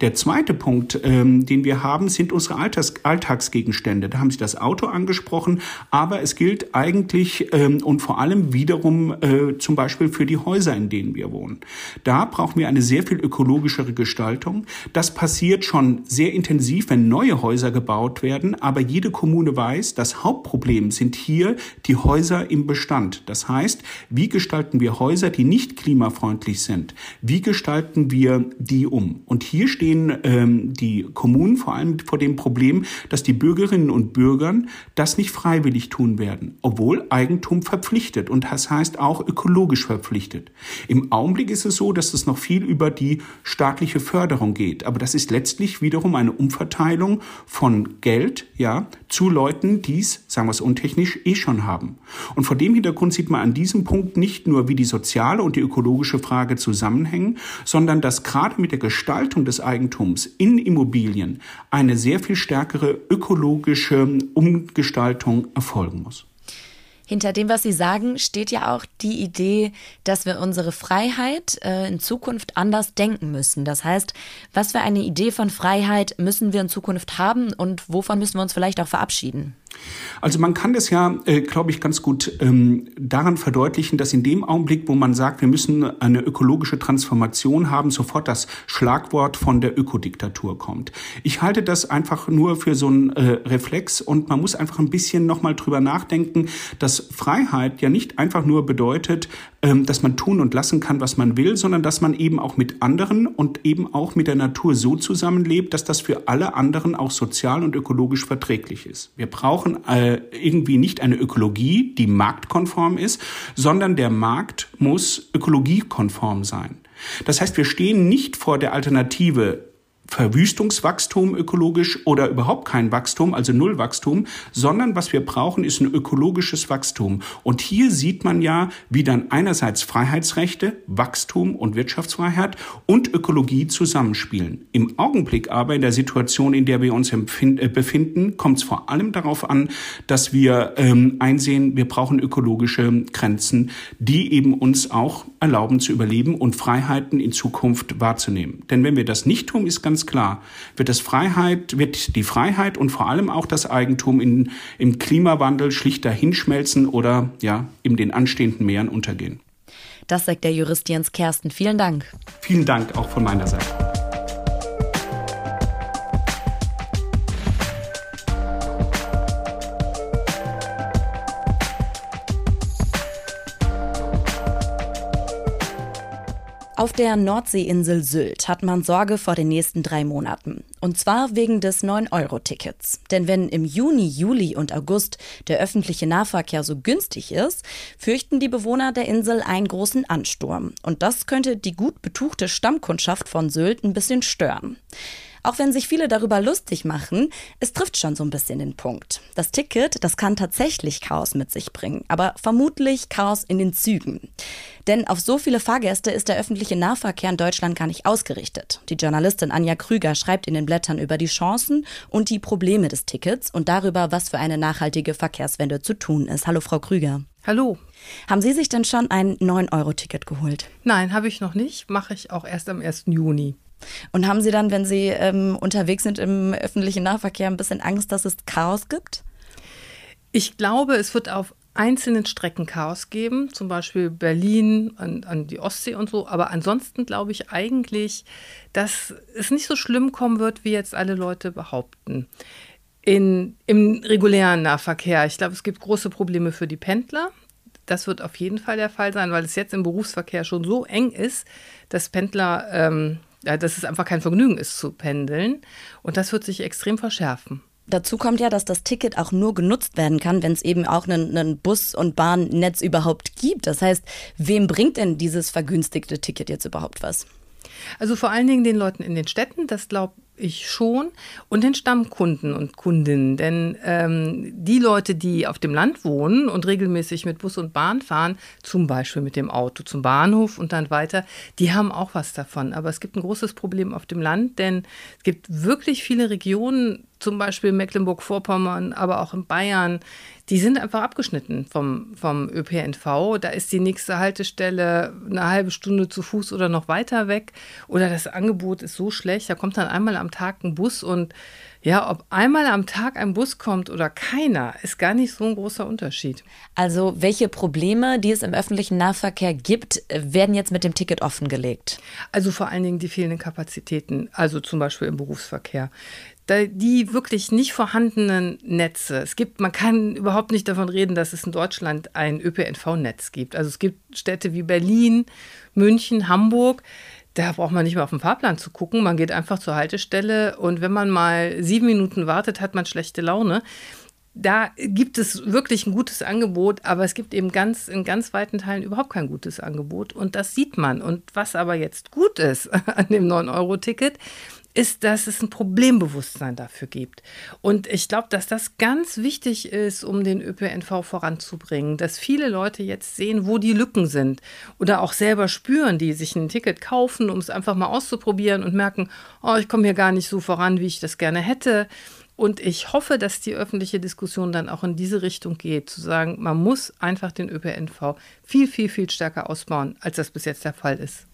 Der zweite Punkt, ähm, den wir haben, sind unsere Alltags Alltagsgegenstände. Da haben Sie das Auto angesprochen, aber es gilt eigentlich ähm, und vor allem wiederum äh, zum Beispiel für die Häuser, in denen wir wohnen. Da brauchen wir eine sehr viel ökologischere Gestaltung. Das passiert schon sehr intensiv, wenn neue Häuser gebaut werden, aber jede Kommune weiß, das Hauptproblem sind hier die Häuser im Bestand. Das heißt, wie gestalten wir Häuser, die nicht klimafreundlich sind? Wie gestalten wir die um? Und hier stehen ähm, die Kommunen vor allem vor dem Problem, dass die Bürgerinnen und Bürger das nicht freiwillig tun werden, obwohl Eigentum verpflichtet und das heißt auch ökologisch verpflichtet. Im Augenblick ist es so, dass es noch viel über die staatliche Förderung geht, aber das ist letztlich wiederum eine Umverteilung von Geld, ja, zu Leuten, die es, sagen wir es untechnisch, eh schon haben. Und vor dem Hintergrund sieht man an diesem Punkt nicht nur, wie die soziale und die ökologische Frage zusammenhängen, sondern dass gerade mit der Gestaltung Nutzung des Eigentums in Immobilien eine sehr viel stärkere ökologische Umgestaltung erfolgen muss. Hinter dem, was Sie sagen, steht ja auch die Idee, dass wir unsere Freiheit äh, in Zukunft anders denken müssen. Das heißt, was für eine Idee von Freiheit müssen wir in Zukunft haben und wovon müssen wir uns vielleicht auch verabschieden? Also man kann das ja, äh, glaube ich, ganz gut ähm, daran verdeutlichen, dass in dem Augenblick, wo man sagt, wir müssen eine ökologische Transformation haben, sofort das Schlagwort von der Ökodiktatur kommt. Ich halte das einfach nur für so einen äh, Reflex und man muss einfach ein bisschen nochmal drüber nachdenken, dass Freiheit ja nicht einfach nur bedeutet, ähm, dass man tun und lassen kann, was man will, sondern dass man eben auch mit anderen und eben auch mit der Natur so zusammenlebt, dass das für alle anderen auch sozial und ökologisch verträglich ist. Wir brauchen brauchen äh, irgendwie nicht eine Ökologie, die marktkonform ist, sondern der Markt muss ökologiekonform sein. Das heißt, wir stehen nicht vor der Alternative Verwüstungswachstum ökologisch oder überhaupt kein Wachstum, also Nullwachstum, sondern was wir brauchen, ist ein ökologisches Wachstum. Und hier sieht man ja, wie dann einerseits Freiheitsrechte, Wachstum und Wirtschaftsfreiheit und Ökologie zusammenspielen. Im Augenblick aber in der Situation, in der wir uns äh, befinden, kommt es vor allem darauf an, dass wir ähm, einsehen, wir brauchen ökologische Grenzen, die eben uns auch erlauben zu überleben und Freiheiten in Zukunft wahrzunehmen. Denn wenn wir das nicht tun, ist ganz ganz klar, wird das Freiheit, wird die Freiheit und vor allem auch das Eigentum in, im Klimawandel schlicht dahinschmelzen oder ja, in den anstehenden Meeren untergehen. Das sagt der Jurist Jens Kersten. Vielen Dank. Vielen Dank auch von meiner Seite. Auf der Nordseeinsel Sylt hat man Sorge vor den nächsten drei Monaten. Und zwar wegen des 9-Euro-Tickets. Denn wenn im Juni, Juli und August der öffentliche Nahverkehr so günstig ist, fürchten die Bewohner der Insel einen großen Ansturm. Und das könnte die gut betuchte Stammkundschaft von Sylt ein bisschen stören. Auch wenn sich viele darüber lustig machen, es trifft schon so ein bisschen den Punkt. Das Ticket, das kann tatsächlich Chaos mit sich bringen, aber vermutlich Chaos in den Zügen. Denn auf so viele Fahrgäste ist der öffentliche Nahverkehr in Deutschland gar nicht ausgerichtet. Die Journalistin Anja Krüger schreibt in den Blättern über die Chancen und die Probleme des Tickets und darüber, was für eine nachhaltige Verkehrswende zu tun ist. Hallo, Frau Krüger. Hallo. Haben Sie sich denn schon ein 9-Euro-Ticket geholt? Nein, habe ich noch nicht. Mache ich auch erst am 1. Juni. Und haben Sie dann, wenn Sie ähm, unterwegs sind im öffentlichen Nahverkehr, ein bisschen Angst, dass es Chaos gibt? Ich glaube, es wird auf einzelnen Strecken Chaos geben, zum Beispiel Berlin an, an die Ostsee und so. Aber ansonsten glaube ich eigentlich, dass es nicht so schlimm kommen wird, wie jetzt alle Leute behaupten. In, Im regulären Nahverkehr, ich glaube, es gibt große Probleme für die Pendler. Das wird auf jeden Fall der Fall sein, weil es jetzt im Berufsverkehr schon so eng ist, dass Pendler, ähm, dass es einfach kein Vergnügen ist zu pendeln. Und das wird sich extrem verschärfen. Dazu kommt ja, dass das Ticket auch nur genutzt werden kann, wenn es eben auch einen Bus- und Bahnnetz überhaupt gibt. Das heißt, wem bringt denn dieses vergünstigte Ticket jetzt überhaupt was? Also vor allen Dingen den Leuten in den Städten, das glaube ich schon, und den Stammkunden und Kundinnen. Denn ähm, die Leute, die auf dem Land wohnen und regelmäßig mit Bus und Bahn fahren, zum Beispiel mit dem Auto zum Bahnhof und dann weiter, die haben auch was davon. Aber es gibt ein großes Problem auf dem Land, denn es gibt wirklich viele Regionen, zum Beispiel Mecklenburg-Vorpommern, aber auch in Bayern, die sind einfach abgeschnitten vom, vom ÖPNV. Da ist die nächste Haltestelle eine halbe Stunde zu Fuß oder noch weiter weg. Oder das Angebot ist so schlecht, da kommt dann einmal am Tag ein Bus und ja, ob einmal am Tag ein Bus kommt oder keiner, ist gar nicht so ein großer Unterschied. Also welche Probleme, die es im öffentlichen Nahverkehr gibt, werden jetzt mit dem Ticket offengelegt? Also vor allen Dingen die fehlenden Kapazitäten, also zum Beispiel im Berufsverkehr die wirklich nicht vorhandenen Netze. Es gibt, man kann überhaupt nicht davon reden, dass es in Deutschland ein ÖPNV-Netz gibt. Also es gibt Städte wie Berlin, München, Hamburg. Da braucht man nicht mehr auf den Fahrplan zu gucken. Man geht einfach zur Haltestelle und wenn man mal sieben Minuten wartet, hat man schlechte Laune. Da gibt es wirklich ein gutes Angebot, aber es gibt eben ganz in ganz weiten Teilen überhaupt kein gutes Angebot und das sieht man. Und was aber jetzt gut ist [LAUGHS] an dem 9-Euro-Ticket, ist, dass es ein Problembewusstsein dafür gibt. Und ich glaube, dass das ganz wichtig ist, um den ÖPNV voranzubringen, dass viele Leute jetzt sehen, wo die Lücken sind oder auch selber spüren, die sich ein Ticket kaufen, um es einfach mal auszuprobieren und merken, oh, ich komme hier gar nicht so voran, wie ich das gerne hätte. Und ich hoffe, dass die öffentliche Diskussion dann auch in diese Richtung geht, zu sagen, man muss einfach den ÖPNV viel, viel, viel stärker ausbauen, als das bis jetzt der Fall ist.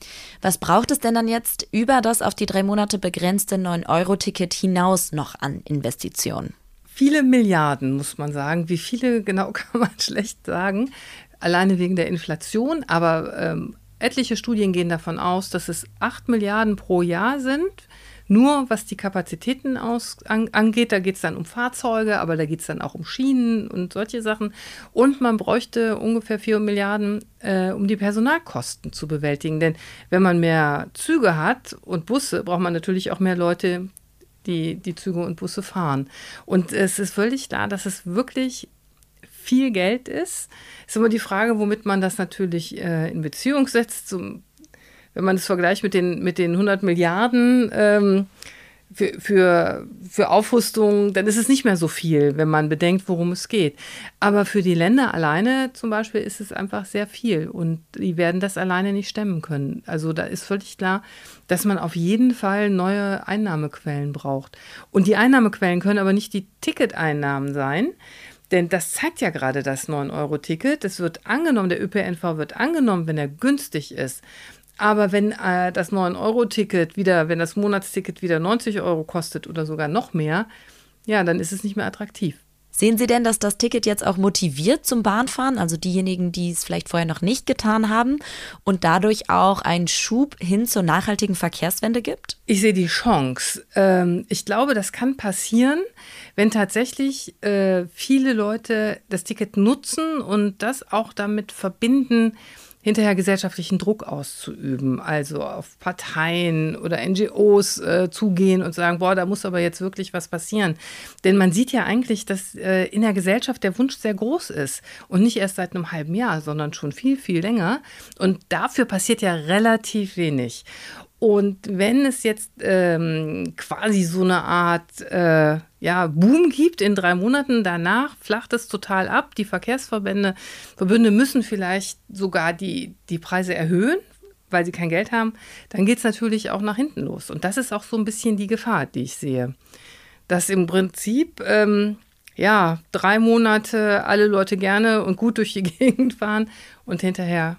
Was braucht es denn dann jetzt über das auf die drei Monate begrenzte 9-Euro-Ticket hinaus noch an Investitionen? Viele Milliarden, muss man sagen. Wie viele [LAUGHS] genau kann man schlecht sagen, alleine wegen der Inflation. Aber ähm, etliche Studien gehen davon aus, dass es 8 Milliarden pro Jahr sind nur was die Kapazitäten aus, an, angeht, da geht es dann um Fahrzeuge, aber da geht es dann auch um Schienen und solche Sachen. Und man bräuchte ungefähr 4 Milliarden, äh, um die Personalkosten zu bewältigen. Denn wenn man mehr Züge hat und Busse, braucht man natürlich auch mehr Leute, die die Züge und Busse fahren. Und es ist völlig klar, dass es wirklich viel Geld ist. Es ist immer die Frage, womit man das natürlich äh, in Beziehung setzt. Zum wenn man es vergleicht mit den, mit den 100 Milliarden ähm, für, für, für Aufrüstung, dann ist es nicht mehr so viel, wenn man bedenkt, worum es geht. Aber für die Länder alleine zum Beispiel ist es einfach sehr viel und die werden das alleine nicht stemmen können. Also da ist völlig klar, dass man auf jeden Fall neue Einnahmequellen braucht. Und die Einnahmequellen können aber nicht die Ticketeinnahmen sein, denn das zeigt ja gerade das 9-Euro-Ticket. Es wird angenommen, der ÖPNV wird angenommen, wenn er günstig ist. Aber wenn äh, das 9-Euro-Ticket wieder, wenn das Monatsticket wieder 90 Euro kostet oder sogar noch mehr, ja, dann ist es nicht mehr attraktiv. Sehen Sie denn, dass das Ticket jetzt auch motiviert zum Bahnfahren, also diejenigen, die es vielleicht vorher noch nicht getan haben und dadurch auch einen Schub hin zur nachhaltigen Verkehrswende gibt? Ich sehe die Chance. Ähm, ich glaube, das kann passieren, wenn tatsächlich äh, viele Leute das Ticket nutzen und das auch damit verbinden, hinterher gesellschaftlichen Druck auszuüben, also auf Parteien oder NGOs äh, zugehen und sagen, boah, da muss aber jetzt wirklich was passieren. Denn man sieht ja eigentlich, dass äh, in der Gesellschaft der Wunsch sehr groß ist und nicht erst seit einem halben Jahr, sondern schon viel, viel länger. Und dafür passiert ja relativ wenig. Und wenn es jetzt ähm, quasi so eine Art äh, ja, Boom gibt in drei Monaten, danach flacht es total ab. Die Verkehrsverbände, Verbünde müssen vielleicht sogar die, die Preise erhöhen, weil sie kein Geld haben. Dann geht es natürlich auch nach hinten los. Und das ist auch so ein bisschen die Gefahr, die ich sehe. Dass im Prinzip ähm, ja, drei Monate alle Leute gerne und gut durch die [LAUGHS] Gegend fahren und hinterher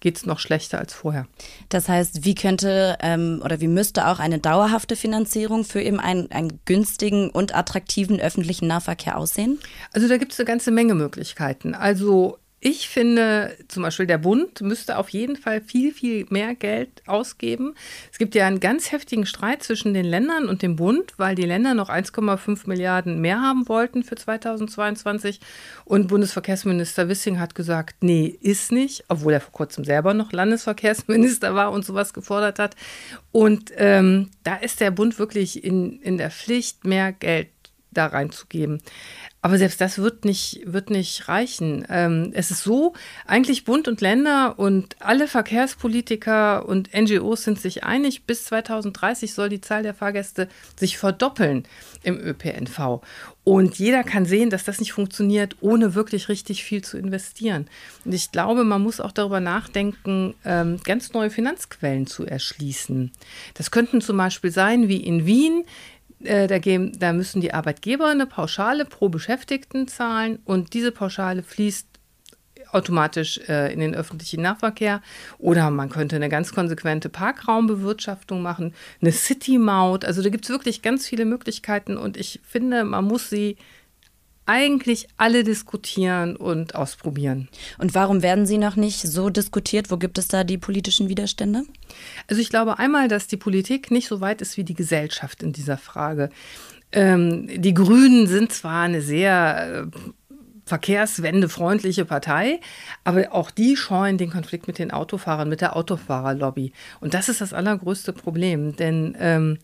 geht es noch schlechter als vorher. Das heißt, wie könnte ähm, oder wie müsste auch eine dauerhafte Finanzierung für eben einen, einen günstigen und attraktiven öffentlichen Nahverkehr aussehen? Also da gibt es eine ganze Menge Möglichkeiten. Also ich finde zum Beispiel, der Bund müsste auf jeden Fall viel, viel mehr Geld ausgeben. Es gibt ja einen ganz heftigen Streit zwischen den Ländern und dem Bund, weil die Länder noch 1,5 Milliarden mehr haben wollten für 2022. Und Bundesverkehrsminister Wissing hat gesagt, nee, ist nicht, obwohl er vor kurzem selber noch Landesverkehrsminister war und sowas gefordert hat. Und ähm, da ist der Bund wirklich in, in der Pflicht, mehr Geld da reinzugeben. Aber selbst das wird nicht, wird nicht reichen. Ähm, es ist so, eigentlich Bund und Länder und alle Verkehrspolitiker und NGOs sind sich einig, bis 2030 soll die Zahl der Fahrgäste sich verdoppeln im ÖPNV. Und jeder kann sehen, dass das nicht funktioniert, ohne wirklich richtig viel zu investieren. Und ich glaube, man muss auch darüber nachdenken, ähm, ganz neue Finanzquellen zu erschließen. Das könnten zum Beispiel sein, wie in Wien, äh, da, geben, da müssen die Arbeitgeber eine Pauschale pro Beschäftigten zahlen und diese Pauschale fließt automatisch äh, in den öffentlichen Nahverkehr. Oder man könnte eine ganz konsequente Parkraumbewirtschaftung machen, eine City-Maut. Also da gibt es wirklich ganz viele Möglichkeiten und ich finde, man muss sie eigentlich alle diskutieren und ausprobieren. Und warum werden sie noch nicht so diskutiert? Wo gibt es da die politischen Widerstände? Also ich glaube einmal, dass die Politik nicht so weit ist wie die Gesellschaft in dieser Frage. Ähm, die Grünen sind zwar eine sehr äh, verkehrswendefreundliche Partei, aber auch die scheuen den Konflikt mit den Autofahrern, mit der Autofahrerlobby. Und das ist das allergrößte Problem, denn ähm,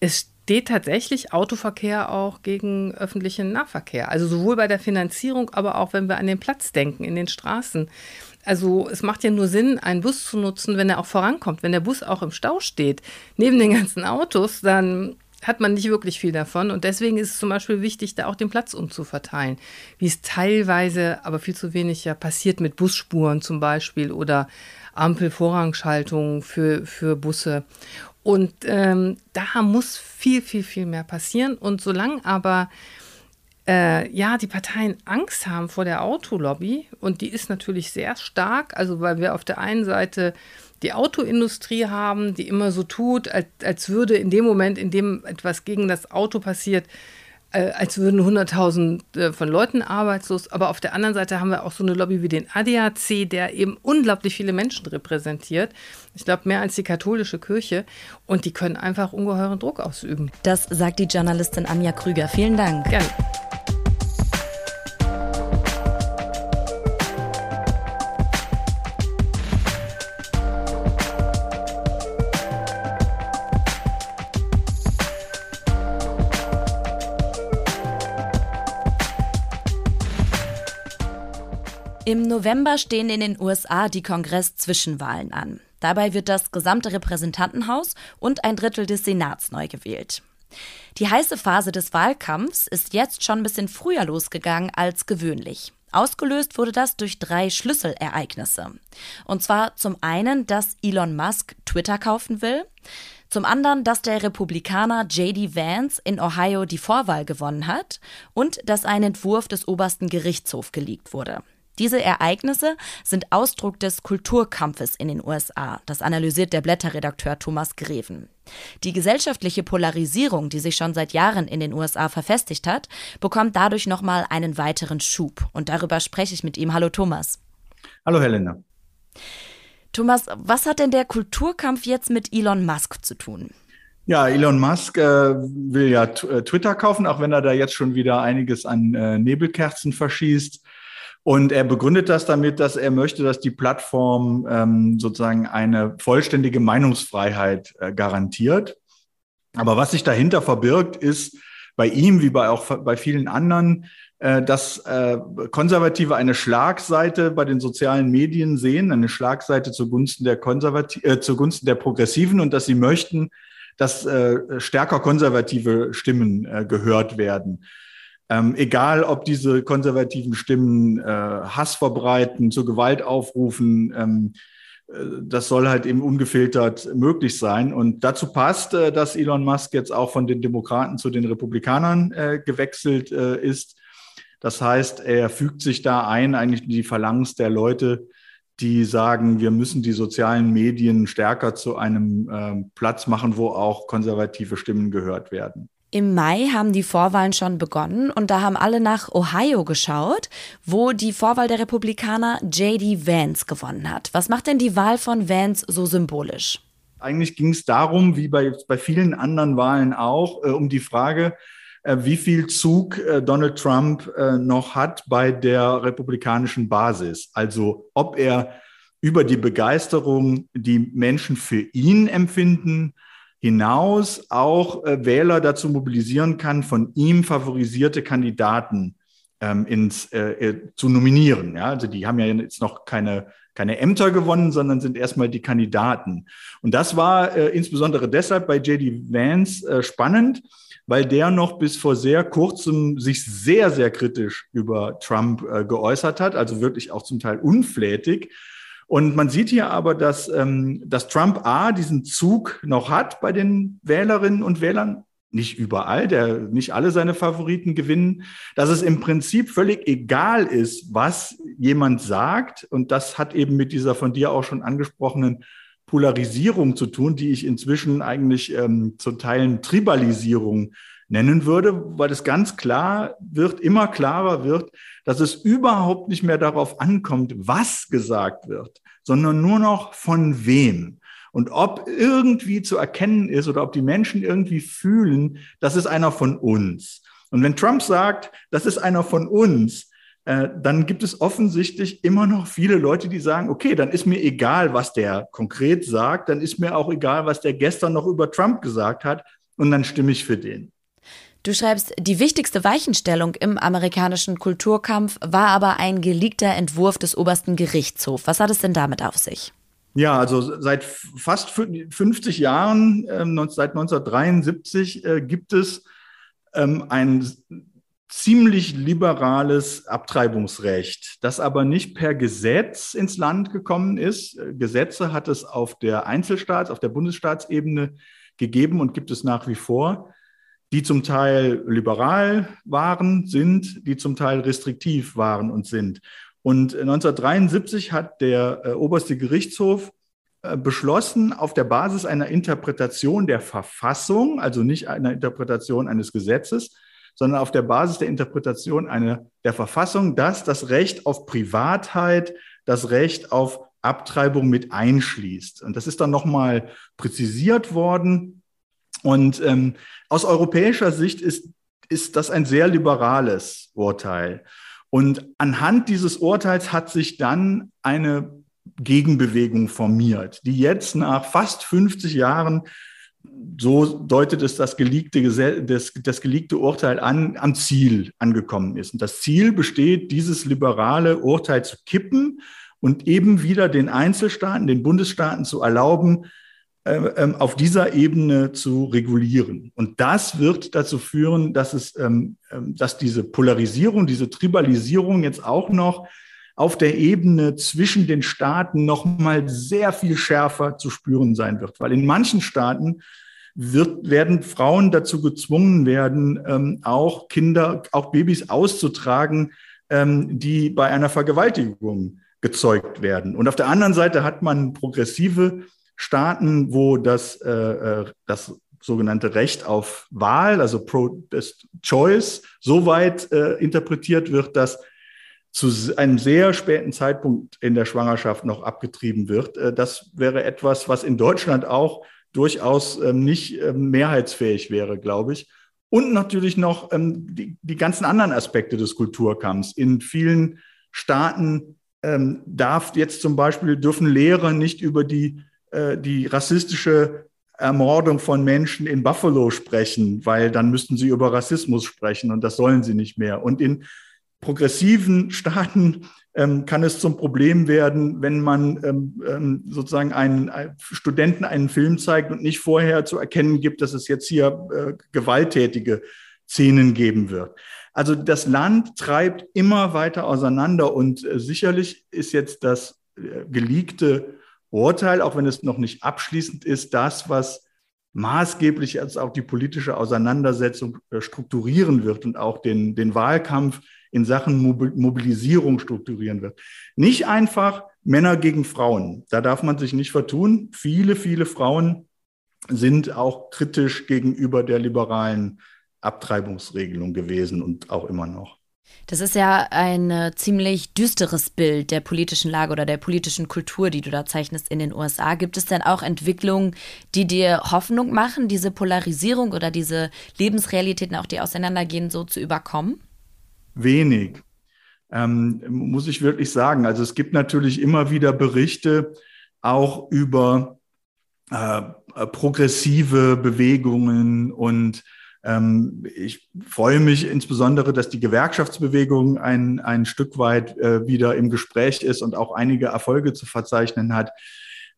es steht tatsächlich Autoverkehr auch gegen öffentlichen Nahverkehr. Also sowohl bei der Finanzierung, aber auch wenn wir an den Platz denken, in den Straßen. Also es macht ja nur Sinn, einen Bus zu nutzen, wenn er auch vorankommt. Wenn der Bus auch im Stau steht, neben den ganzen Autos, dann hat man nicht wirklich viel davon. Und deswegen ist es zum Beispiel wichtig, da auch den Platz umzuverteilen. Wie es teilweise, aber viel zu wenig ja passiert mit Busspuren zum Beispiel oder Ampelvorrangschaltungen für, für Busse. Und ähm, da muss viel, viel, viel mehr passieren. Und solange aber äh, ja, die Parteien Angst haben vor der Autolobby, und die ist natürlich sehr stark, also weil wir auf der einen Seite die Autoindustrie haben, die immer so tut, als, als würde in dem Moment, in dem etwas gegen das Auto passiert, als würden 100.000 äh, von Leuten arbeitslos. Aber auf der anderen Seite haben wir auch so eine Lobby wie den ADAC, der eben unglaublich viele Menschen repräsentiert. Ich glaube, mehr als die katholische Kirche. Und die können einfach ungeheuren Druck ausüben. Das sagt die Journalistin Anja Krüger. Vielen Dank. Gerne. Im November stehen in den USA die Kongress-Zwischenwahlen an. Dabei wird das gesamte Repräsentantenhaus und ein Drittel des Senats neu gewählt. Die heiße Phase des Wahlkampfs ist jetzt schon ein bisschen früher losgegangen als gewöhnlich. Ausgelöst wurde das durch drei Schlüsselereignisse. Und zwar zum einen, dass Elon Musk Twitter kaufen will, zum anderen, dass der Republikaner JD Vance in Ohio die Vorwahl gewonnen hat und dass ein Entwurf des obersten Gerichtshofs geleakt wurde. Diese Ereignisse sind Ausdruck des Kulturkampfes in den USA. Das analysiert der Blätterredakteur Thomas Greven. Die gesellschaftliche Polarisierung, die sich schon seit Jahren in den USA verfestigt hat, bekommt dadurch nochmal einen weiteren Schub. Und darüber spreche ich mit ihm. Hallo Thomas. Hallo Helena. Thomas, was hat denn der Kulturkampf jetzt mit Elon Musk zu tun? Ja, Elon Musk äh, will ja äh, Twitter kaufen, auch wenn er da jetzt schon wieder einiges an äh, Nebelkerzen verschießt. Und er begründet das damit, dass er möchte, dass die Plattform ähm, sozusagen eine vollständige Meinungsfreiheit äh, garantiert. Aber was sich dahinter verbirgt, ist bei ihm wie bei auch bei vielen anderen, äh, dass äh, Konservative eine Schlagseite bei den sozialen Medien sehen, eine Schlagseite zugunsten der Konservati äh, zugunsten der Progressiven und dass sie möchten, dass äh, stärker konservative Stimmen äh, gehört werden. Ähm, egal, ob diese konservativen Stimmen äh, Hass verbreiten, zur Gewalt aufrufen, ähm, äh, das soll halt eben ungefiltert möglich sein. Und dazu passt, äh, dass Elon Musk jetzt auch von den Demokraten zu den Republikanern äh, gewechselt äh, ist. Das heißt, er fügt sich da ein, eigentlich die Phalanx der Leute, die sagen, wir müssen die sozialen Medien stärker zu einem äh, Platz machen, wo auch konservative Stimmen gehört werden. Im Mai haben die Vorwahlen schon begonnen und da haben alle nach Ohio geschaut, wo die Vorwahl der Republikaner JD Vance gewonnen hat. Was macht denn die Wahl von Vance so symbolisch? Eigentlich ging es darum, wie bei, bei vielen anderen Wahlen auch, äh, um die Frage, äh, wie viel Zug äh, Donald Trump äh, noch hat bei der republikanischen Basis. Also ob er über die Begeisterung, die Menschen für ihn empfinden, hinaus auch äh, Wähler dazu mobilisieren kann, von ihm favorisierte Kandidaten ähm, ins, äh, äh, zu nominieren. Ja? Also die haben ja jetzt noch keine, keine Ämter gewonnen, sondern sind erstmal die Kandidaten. Und das war äh, insbesondere deshalb bei JD Vance äh, spannend, weil der noch bis vor sehr kurzem sich sehr, sehr kritisch über Trump äh, geäußert hat, also wirklich auch zum Teil unflätig. Und man sieht hier aber, dass, ähm, dass Trump A diesen Zug noch hat bei den Wählerinnen und Wählern. Nicht überall, der, nicht alle seine Favoriten gewinnen, dass es im Prinzip völlig egal ist, was jemand sagt. Und das hat eben mit dieser von dir auch schon angesprochenen Polarisierung zu tun, die ich inzwischen eigentlich ähm, zu Teilen Tribalisierung nennen würde, weil es ganz klar wird, immer klarer wird, dass es überhaupt nicht mehr darauf ankommt, was gesagt wird, sondern nur noch von wem. Und ob irgendwie zu erkennen ist oder ob die Menschen irgendwie fühlen, das ist einer von uns. Und wenn Trump sagt, das ist einer von uns, äh, dann gibt es offensichtlich immer noch viele Leute, die sagen, okay, dann ist mir egal, was der konkret sagt, dann ist mir auch egal, was der gestern noch über Trump gesagt hat, und dann stimme ich für den. Du schreibst, die wichtigste Weichenstellung im amerikanischen Kulturkampf war aber ein geleakter Entwurf des obersten Gerichtshofs. Was hat es denn damit auf sich? Ja, also seit fast 50 Jahren, ähm, seit 1973, äh, gibt es ähm, ein ziemlich liberales Abtreibungsrecht, das aber nicht per Gesetz ins Land gekommen ist. Äh, Gesetze hat es auf der Einzelstaats-, auf der Bundesstaatsebene gegeben und gibt es nach wie vor die zum Teil liberal waren, sind, die zum Teil restriktiv waren und sind. Und 1973 hat der äh, oberste Gerichtshof äh, beschlossen, auf der Basis einer Interpretation der Verfassung, also nicht einer Interpretation eines Gesetzes, sondern auf der Basis der Interpretation einer, der Verfassung, dass das Recht auf Privatheit, das Recht auf Abtreibung mit einschließt. Und das ist dann nochmal präzisiert worden und ähm, aus europäischer Sicht ist, ist das ein sehr liberales Urteil. Und anhand dieses Urteils hat sich dann eine Gegenbewegung formiert, die jetzt nach fast 50 Jahren, so deutet es das geleakte, das, das geleakte Urteil an, am Ziel angekommen ist. Und das Ziel besteht, dieses liberale Urteil zu kippen und eben wieder den Einzelstaaten, den Bundesstaaten zu erlauben, auf dieser Ebene zu regulieren. Und das wird dazu führen, dass es, ähm, ähm, dass diese Polarisierung, diese Tribalisierung jetzt auch noch auf der Ebene zwischen den Staaten noch mal sehr viel schärfer zu spüren sein wird, weil in manchen Staaten wird, werden Frauen dazu gezwungen werden, auch Kinder, auch Babys auszutragen, die bei einer Vergewaltigung gezeugt werden. Und auf der anderen Seite hat man progressive Staaten, wo das, äh, äh, das sogenannte Recht auf Wahl, also Pro-Choice, so weit äh, interpretiert wird, dass zu einem sehr späten Zeitpunkt in der Schwangerschaft noch abgetrieben wird. Äh, das wäre etwas, was in Deutschland auch durchaus ähm, nicht ähm, mehrheitsfähig wäre, glaube ich. Und natürlich noch ähm, die, die ganzen anderen Aspekte des Kulturkampfs. In vielen Staaten ähm, darf jetzt zum Beispiel, dürfen Lehrer nicht über die äh, die rassistische Ermordung von Menschen in Buffalo sprechen, weil dann müssten sie über Rassismus sprechen und das sollen sie nicht mehr. Und in progressiven Staaten ähm, kann es zum Problem werden, wenn man ähm, ähm, sozusagen einen, einen, Studenten einen Film zeigt und nicht vorher zu erkennen gibt, dass es jetzt hier äh, gewalttätige Szenen geben wird. Also das Land treibt immer weiter auseinander und äh, sicherlich ist jetzt das äh, geleakte Urteil, auch wenn es noch nicht abschließend ist, das, was maßgeblich jetzt auch die politische Auseinandersetzung äh, strukturieren wird und auch den, den Wahlkampf in Sachen Mobilisierung strukturieren wird. Nicht einfach Männer gegen Frauen. Da darf man sich nicht vertun. Viele, viele Frauen sind auch kritisch gegenüber der liberalen Abtreibungsregelung gewesen und auch immer noch. Das ist ja ein ziemlich düsteres Bild der politischen Lage oder der politischen Kultur, die du da zeichnest in den USA. Gibt es denn auch Entwicklungen, die dir Hoffnung machen, diese Polarisierung oder diese Lebensrealitäten, auch die auseinandergehen, so zu überkommen? Wenig, ähm, muss ich wirklich sagen. Also es gibt natürlich immer wieder Berichte auch über äh, progressive Bewegungen und ich freue mich insbesondere, dass die Gewerkschaftsbewegung ein, ein Stück weit äh, wieder im Gespräch ist und auch einige Erfolge zu verzeichnen hat.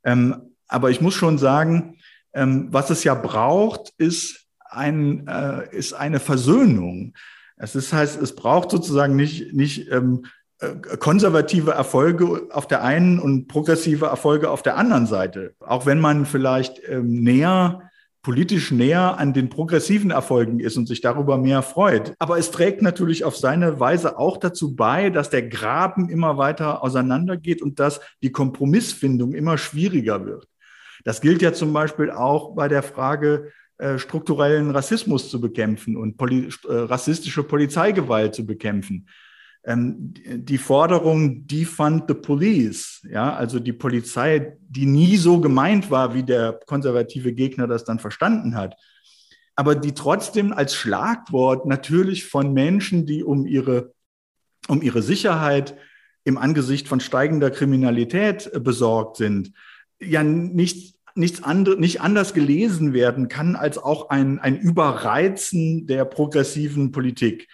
Ähm, aber ich muss schon sagen, ähm, was es ja braucht, ist, ein, äh, ist eine Versöhnung. Es ist, heißt, es braucht sozusagen nicht, nicht ähm, äh, konservative Erfolge auf der einen und progressive Erfolge auf der anderen Seite. Auch wenn man vielleicht ähm, näher politisch näher an den progressiven Erfolgen ist und sich darüber mehr freut. Aber es trägt natürlich auf seine Weise auch dazu bei, dass der Graben immer weiter auseinandergeht und dass die Kompromissfindung immer schwieriger wird. Das gilt ja zum Beispiel auch bei der Frage, äh, strukturellen Rassismus zu bekämpfen und poli äh, rassistische Polizeigewalt zu bekämpfen die Forderung Defund the Police, ja, also die Polizei, die nie so gemeint war, wie der konservative Gegner das dann verstanden hat, aber die trotzdem als Schlagwort natürlich von Menschen, die um ihre, um ihre Sicherheit im Angesicht von steigender Kriminalität äh, besorgt sind, ja nicht, nichts andere, nicht anders gelesen werden kann als auch ein, ein Überreizen der progressiven Politik.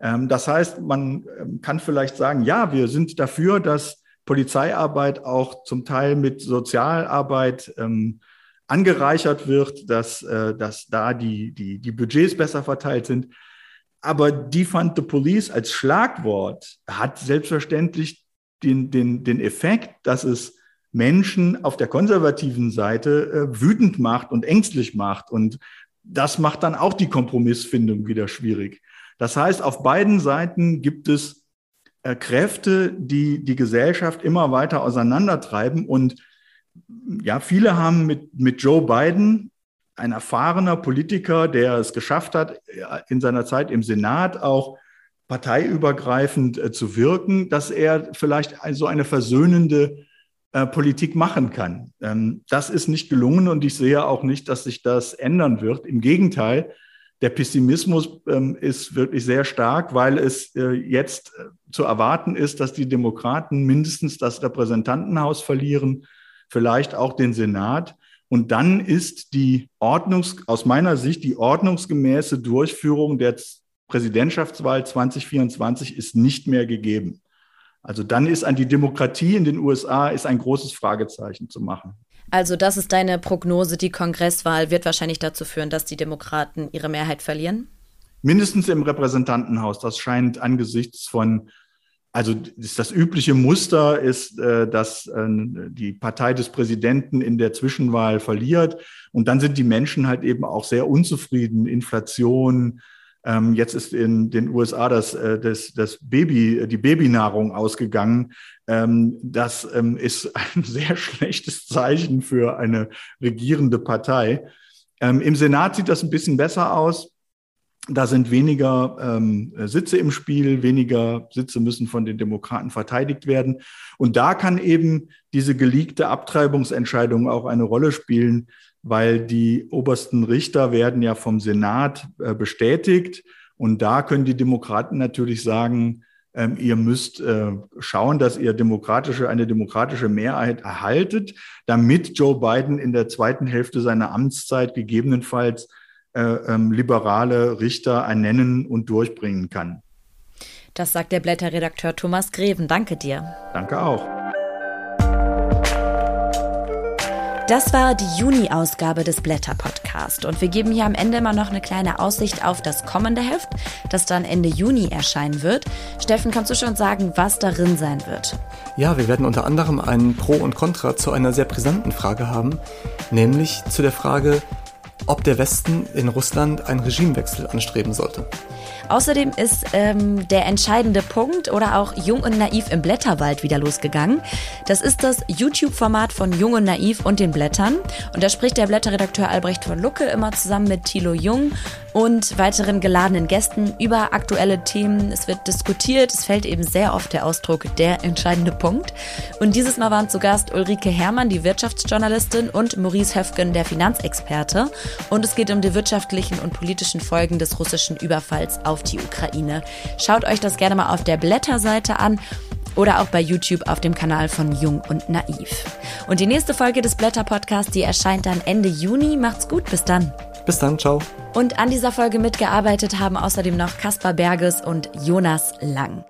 Ähm, das heißt, man ähm, kann vielleicht sagen, ja, wir sind dafür, dass Polizeiarbeit auch zum Teil mit Sozialarbeit ähm, angereichert wird, dass, äh, dass da die, die, die Budgets besser verteilt sind. Aber Defund the Police als Schlagwort hat selbstverständlich den, den, den Effekt, dass es Menschen auf der konservativen Seite äh, wütend macht und ängstlich macht. Und das macht dann auch die Kompromissfindung wieder schwierig. Das heißt, auf beiden Seiten gibt es äh, Kräfte, die die Gesellschaft immer weiter auseinandertreiben. Und ja, viele haben mit, mit Joe Biden, ein erfahrener Politiker, der es geschafft hat, in seiner Zeit im Senat auch parteiübergreifend äh, zu wirken, dass er vielleicht so eine versöhnende äh, Politik machen kann. Ähm, das ist nicht gelungen und ich sehe auch nicht, dass sich das ändern wird. Im Gegenteil, der Pessimismus ähm, ist wirklich sehr stark, weil es äh, jetzt äh, zu erwarten ist, dass die Demokraten mindestens das Repräsentantenhaus verlieren, vielleicht auch den Senat. Und dann ist die Ordnungs, aus meiner Sicht, die ordnungsgemäße Durchführung der Präsidentschaftswahl 2024 ist nicht mehr gegeben. Also dann ist an die Demokratie in den USA ist ein großes Fragezeichen zu machen. Also das ist deine Prognose, die Kongresswahl wird wahrscheinlich dazu führen, dass die Demokraten ihre Mehrheit verlieren? Mindestens im Repräsentantenhaus. Das scheint angesichts von, also das übliche Muster ist, äh, dass äh, die Partei des Präsidenten in der Zwischenwahl verliert. Und dann sind die Menschen halt eben auch sehr unzufrieden. Inflation, ähm, jetzt ist in den USA das, äh, das, das Baby, die Babynahrung ausgegangen. Ähm, das ähm, ist [LAUGHS] ein sehr schlechtes Zeichen für eine regierende Partei. Ähm, Im Senat sieht das ein bisschen besser aus. Da sind weniger ähm, Sitze im Spiel, weniger Sitze müssen von den Demokraten verteidigt werden. Und da kann eben diese geleakte Abtreibungsentscheidung auch eine Rolle spielen, weil die obersten Richter werden ja vom Senat äh, bestätigt. Und da können die Demokraten natürlich sagen, ähm, ihr müsst äh, schauen, dass ihr demokratische, eine demokratische Mehrheit erhaltet, damit Joe Biden in der zweiten Hälfte seiner Amtszeit gegebenenfalls äh, ähm, liberale Richter ernennen und durchbringen kann. Das sagt der Blätterredakteur Thomas Greven. Danke dir. Danke auch. Das war die Juni-Ausgabe des Blätter-Podcast und wir geben hier am Ende immer noch eine kleine Aussicht auf das kommende Heft, das dann Ende Juni erscheinen wird. Steffen, kannst du schon sagen, was darin sein wird? Ja, wir werden unter anderem ein Pro und Contra zu einer sehr brisanten Frage haben, nämlich zu der Frage, ob der Westen in Russland einen Regimewechsel anstreben sollte. Außerdem ist ähm, der entscheidende Punkt oder auch Jung und Naiv im Blätterwald wieder losgegangen. Das ist das YouTube-Format von Jung und Naiv und den Blättern. Und da spricht der Blätterredakteur Albrecht von Lucke immer zusammen mit Thilo Jung und weiteren geladenen Gästen über aktuelle Themen. Es wird diskutiert. Es fällt eben sehr oft der Ausdruck der entscheidende Punkt. Und dieses Mal waren zu Gast Ulrike Herrmann, die Wirtschaftsjournalistin, und Maurice Höfgen, der Finanzexperte. Und es geht um die wirtschaftlichen und politischen Folgen des russischen Überfalls auf auf die Ukraine. Schaut euch das gerne mal auf der Blätterseite an oder auch bei YouTube auf dem Kanal von Jung und Naiv. Und die nächste Folge des Blätter Podcasts, die erscheint dann Ende Juni. Macht's gut, bis dann. Bis dann, ciao. Und an dieser Folge mitgearbeitet haben außerdem noch Caspar Berges und Jonas Lang.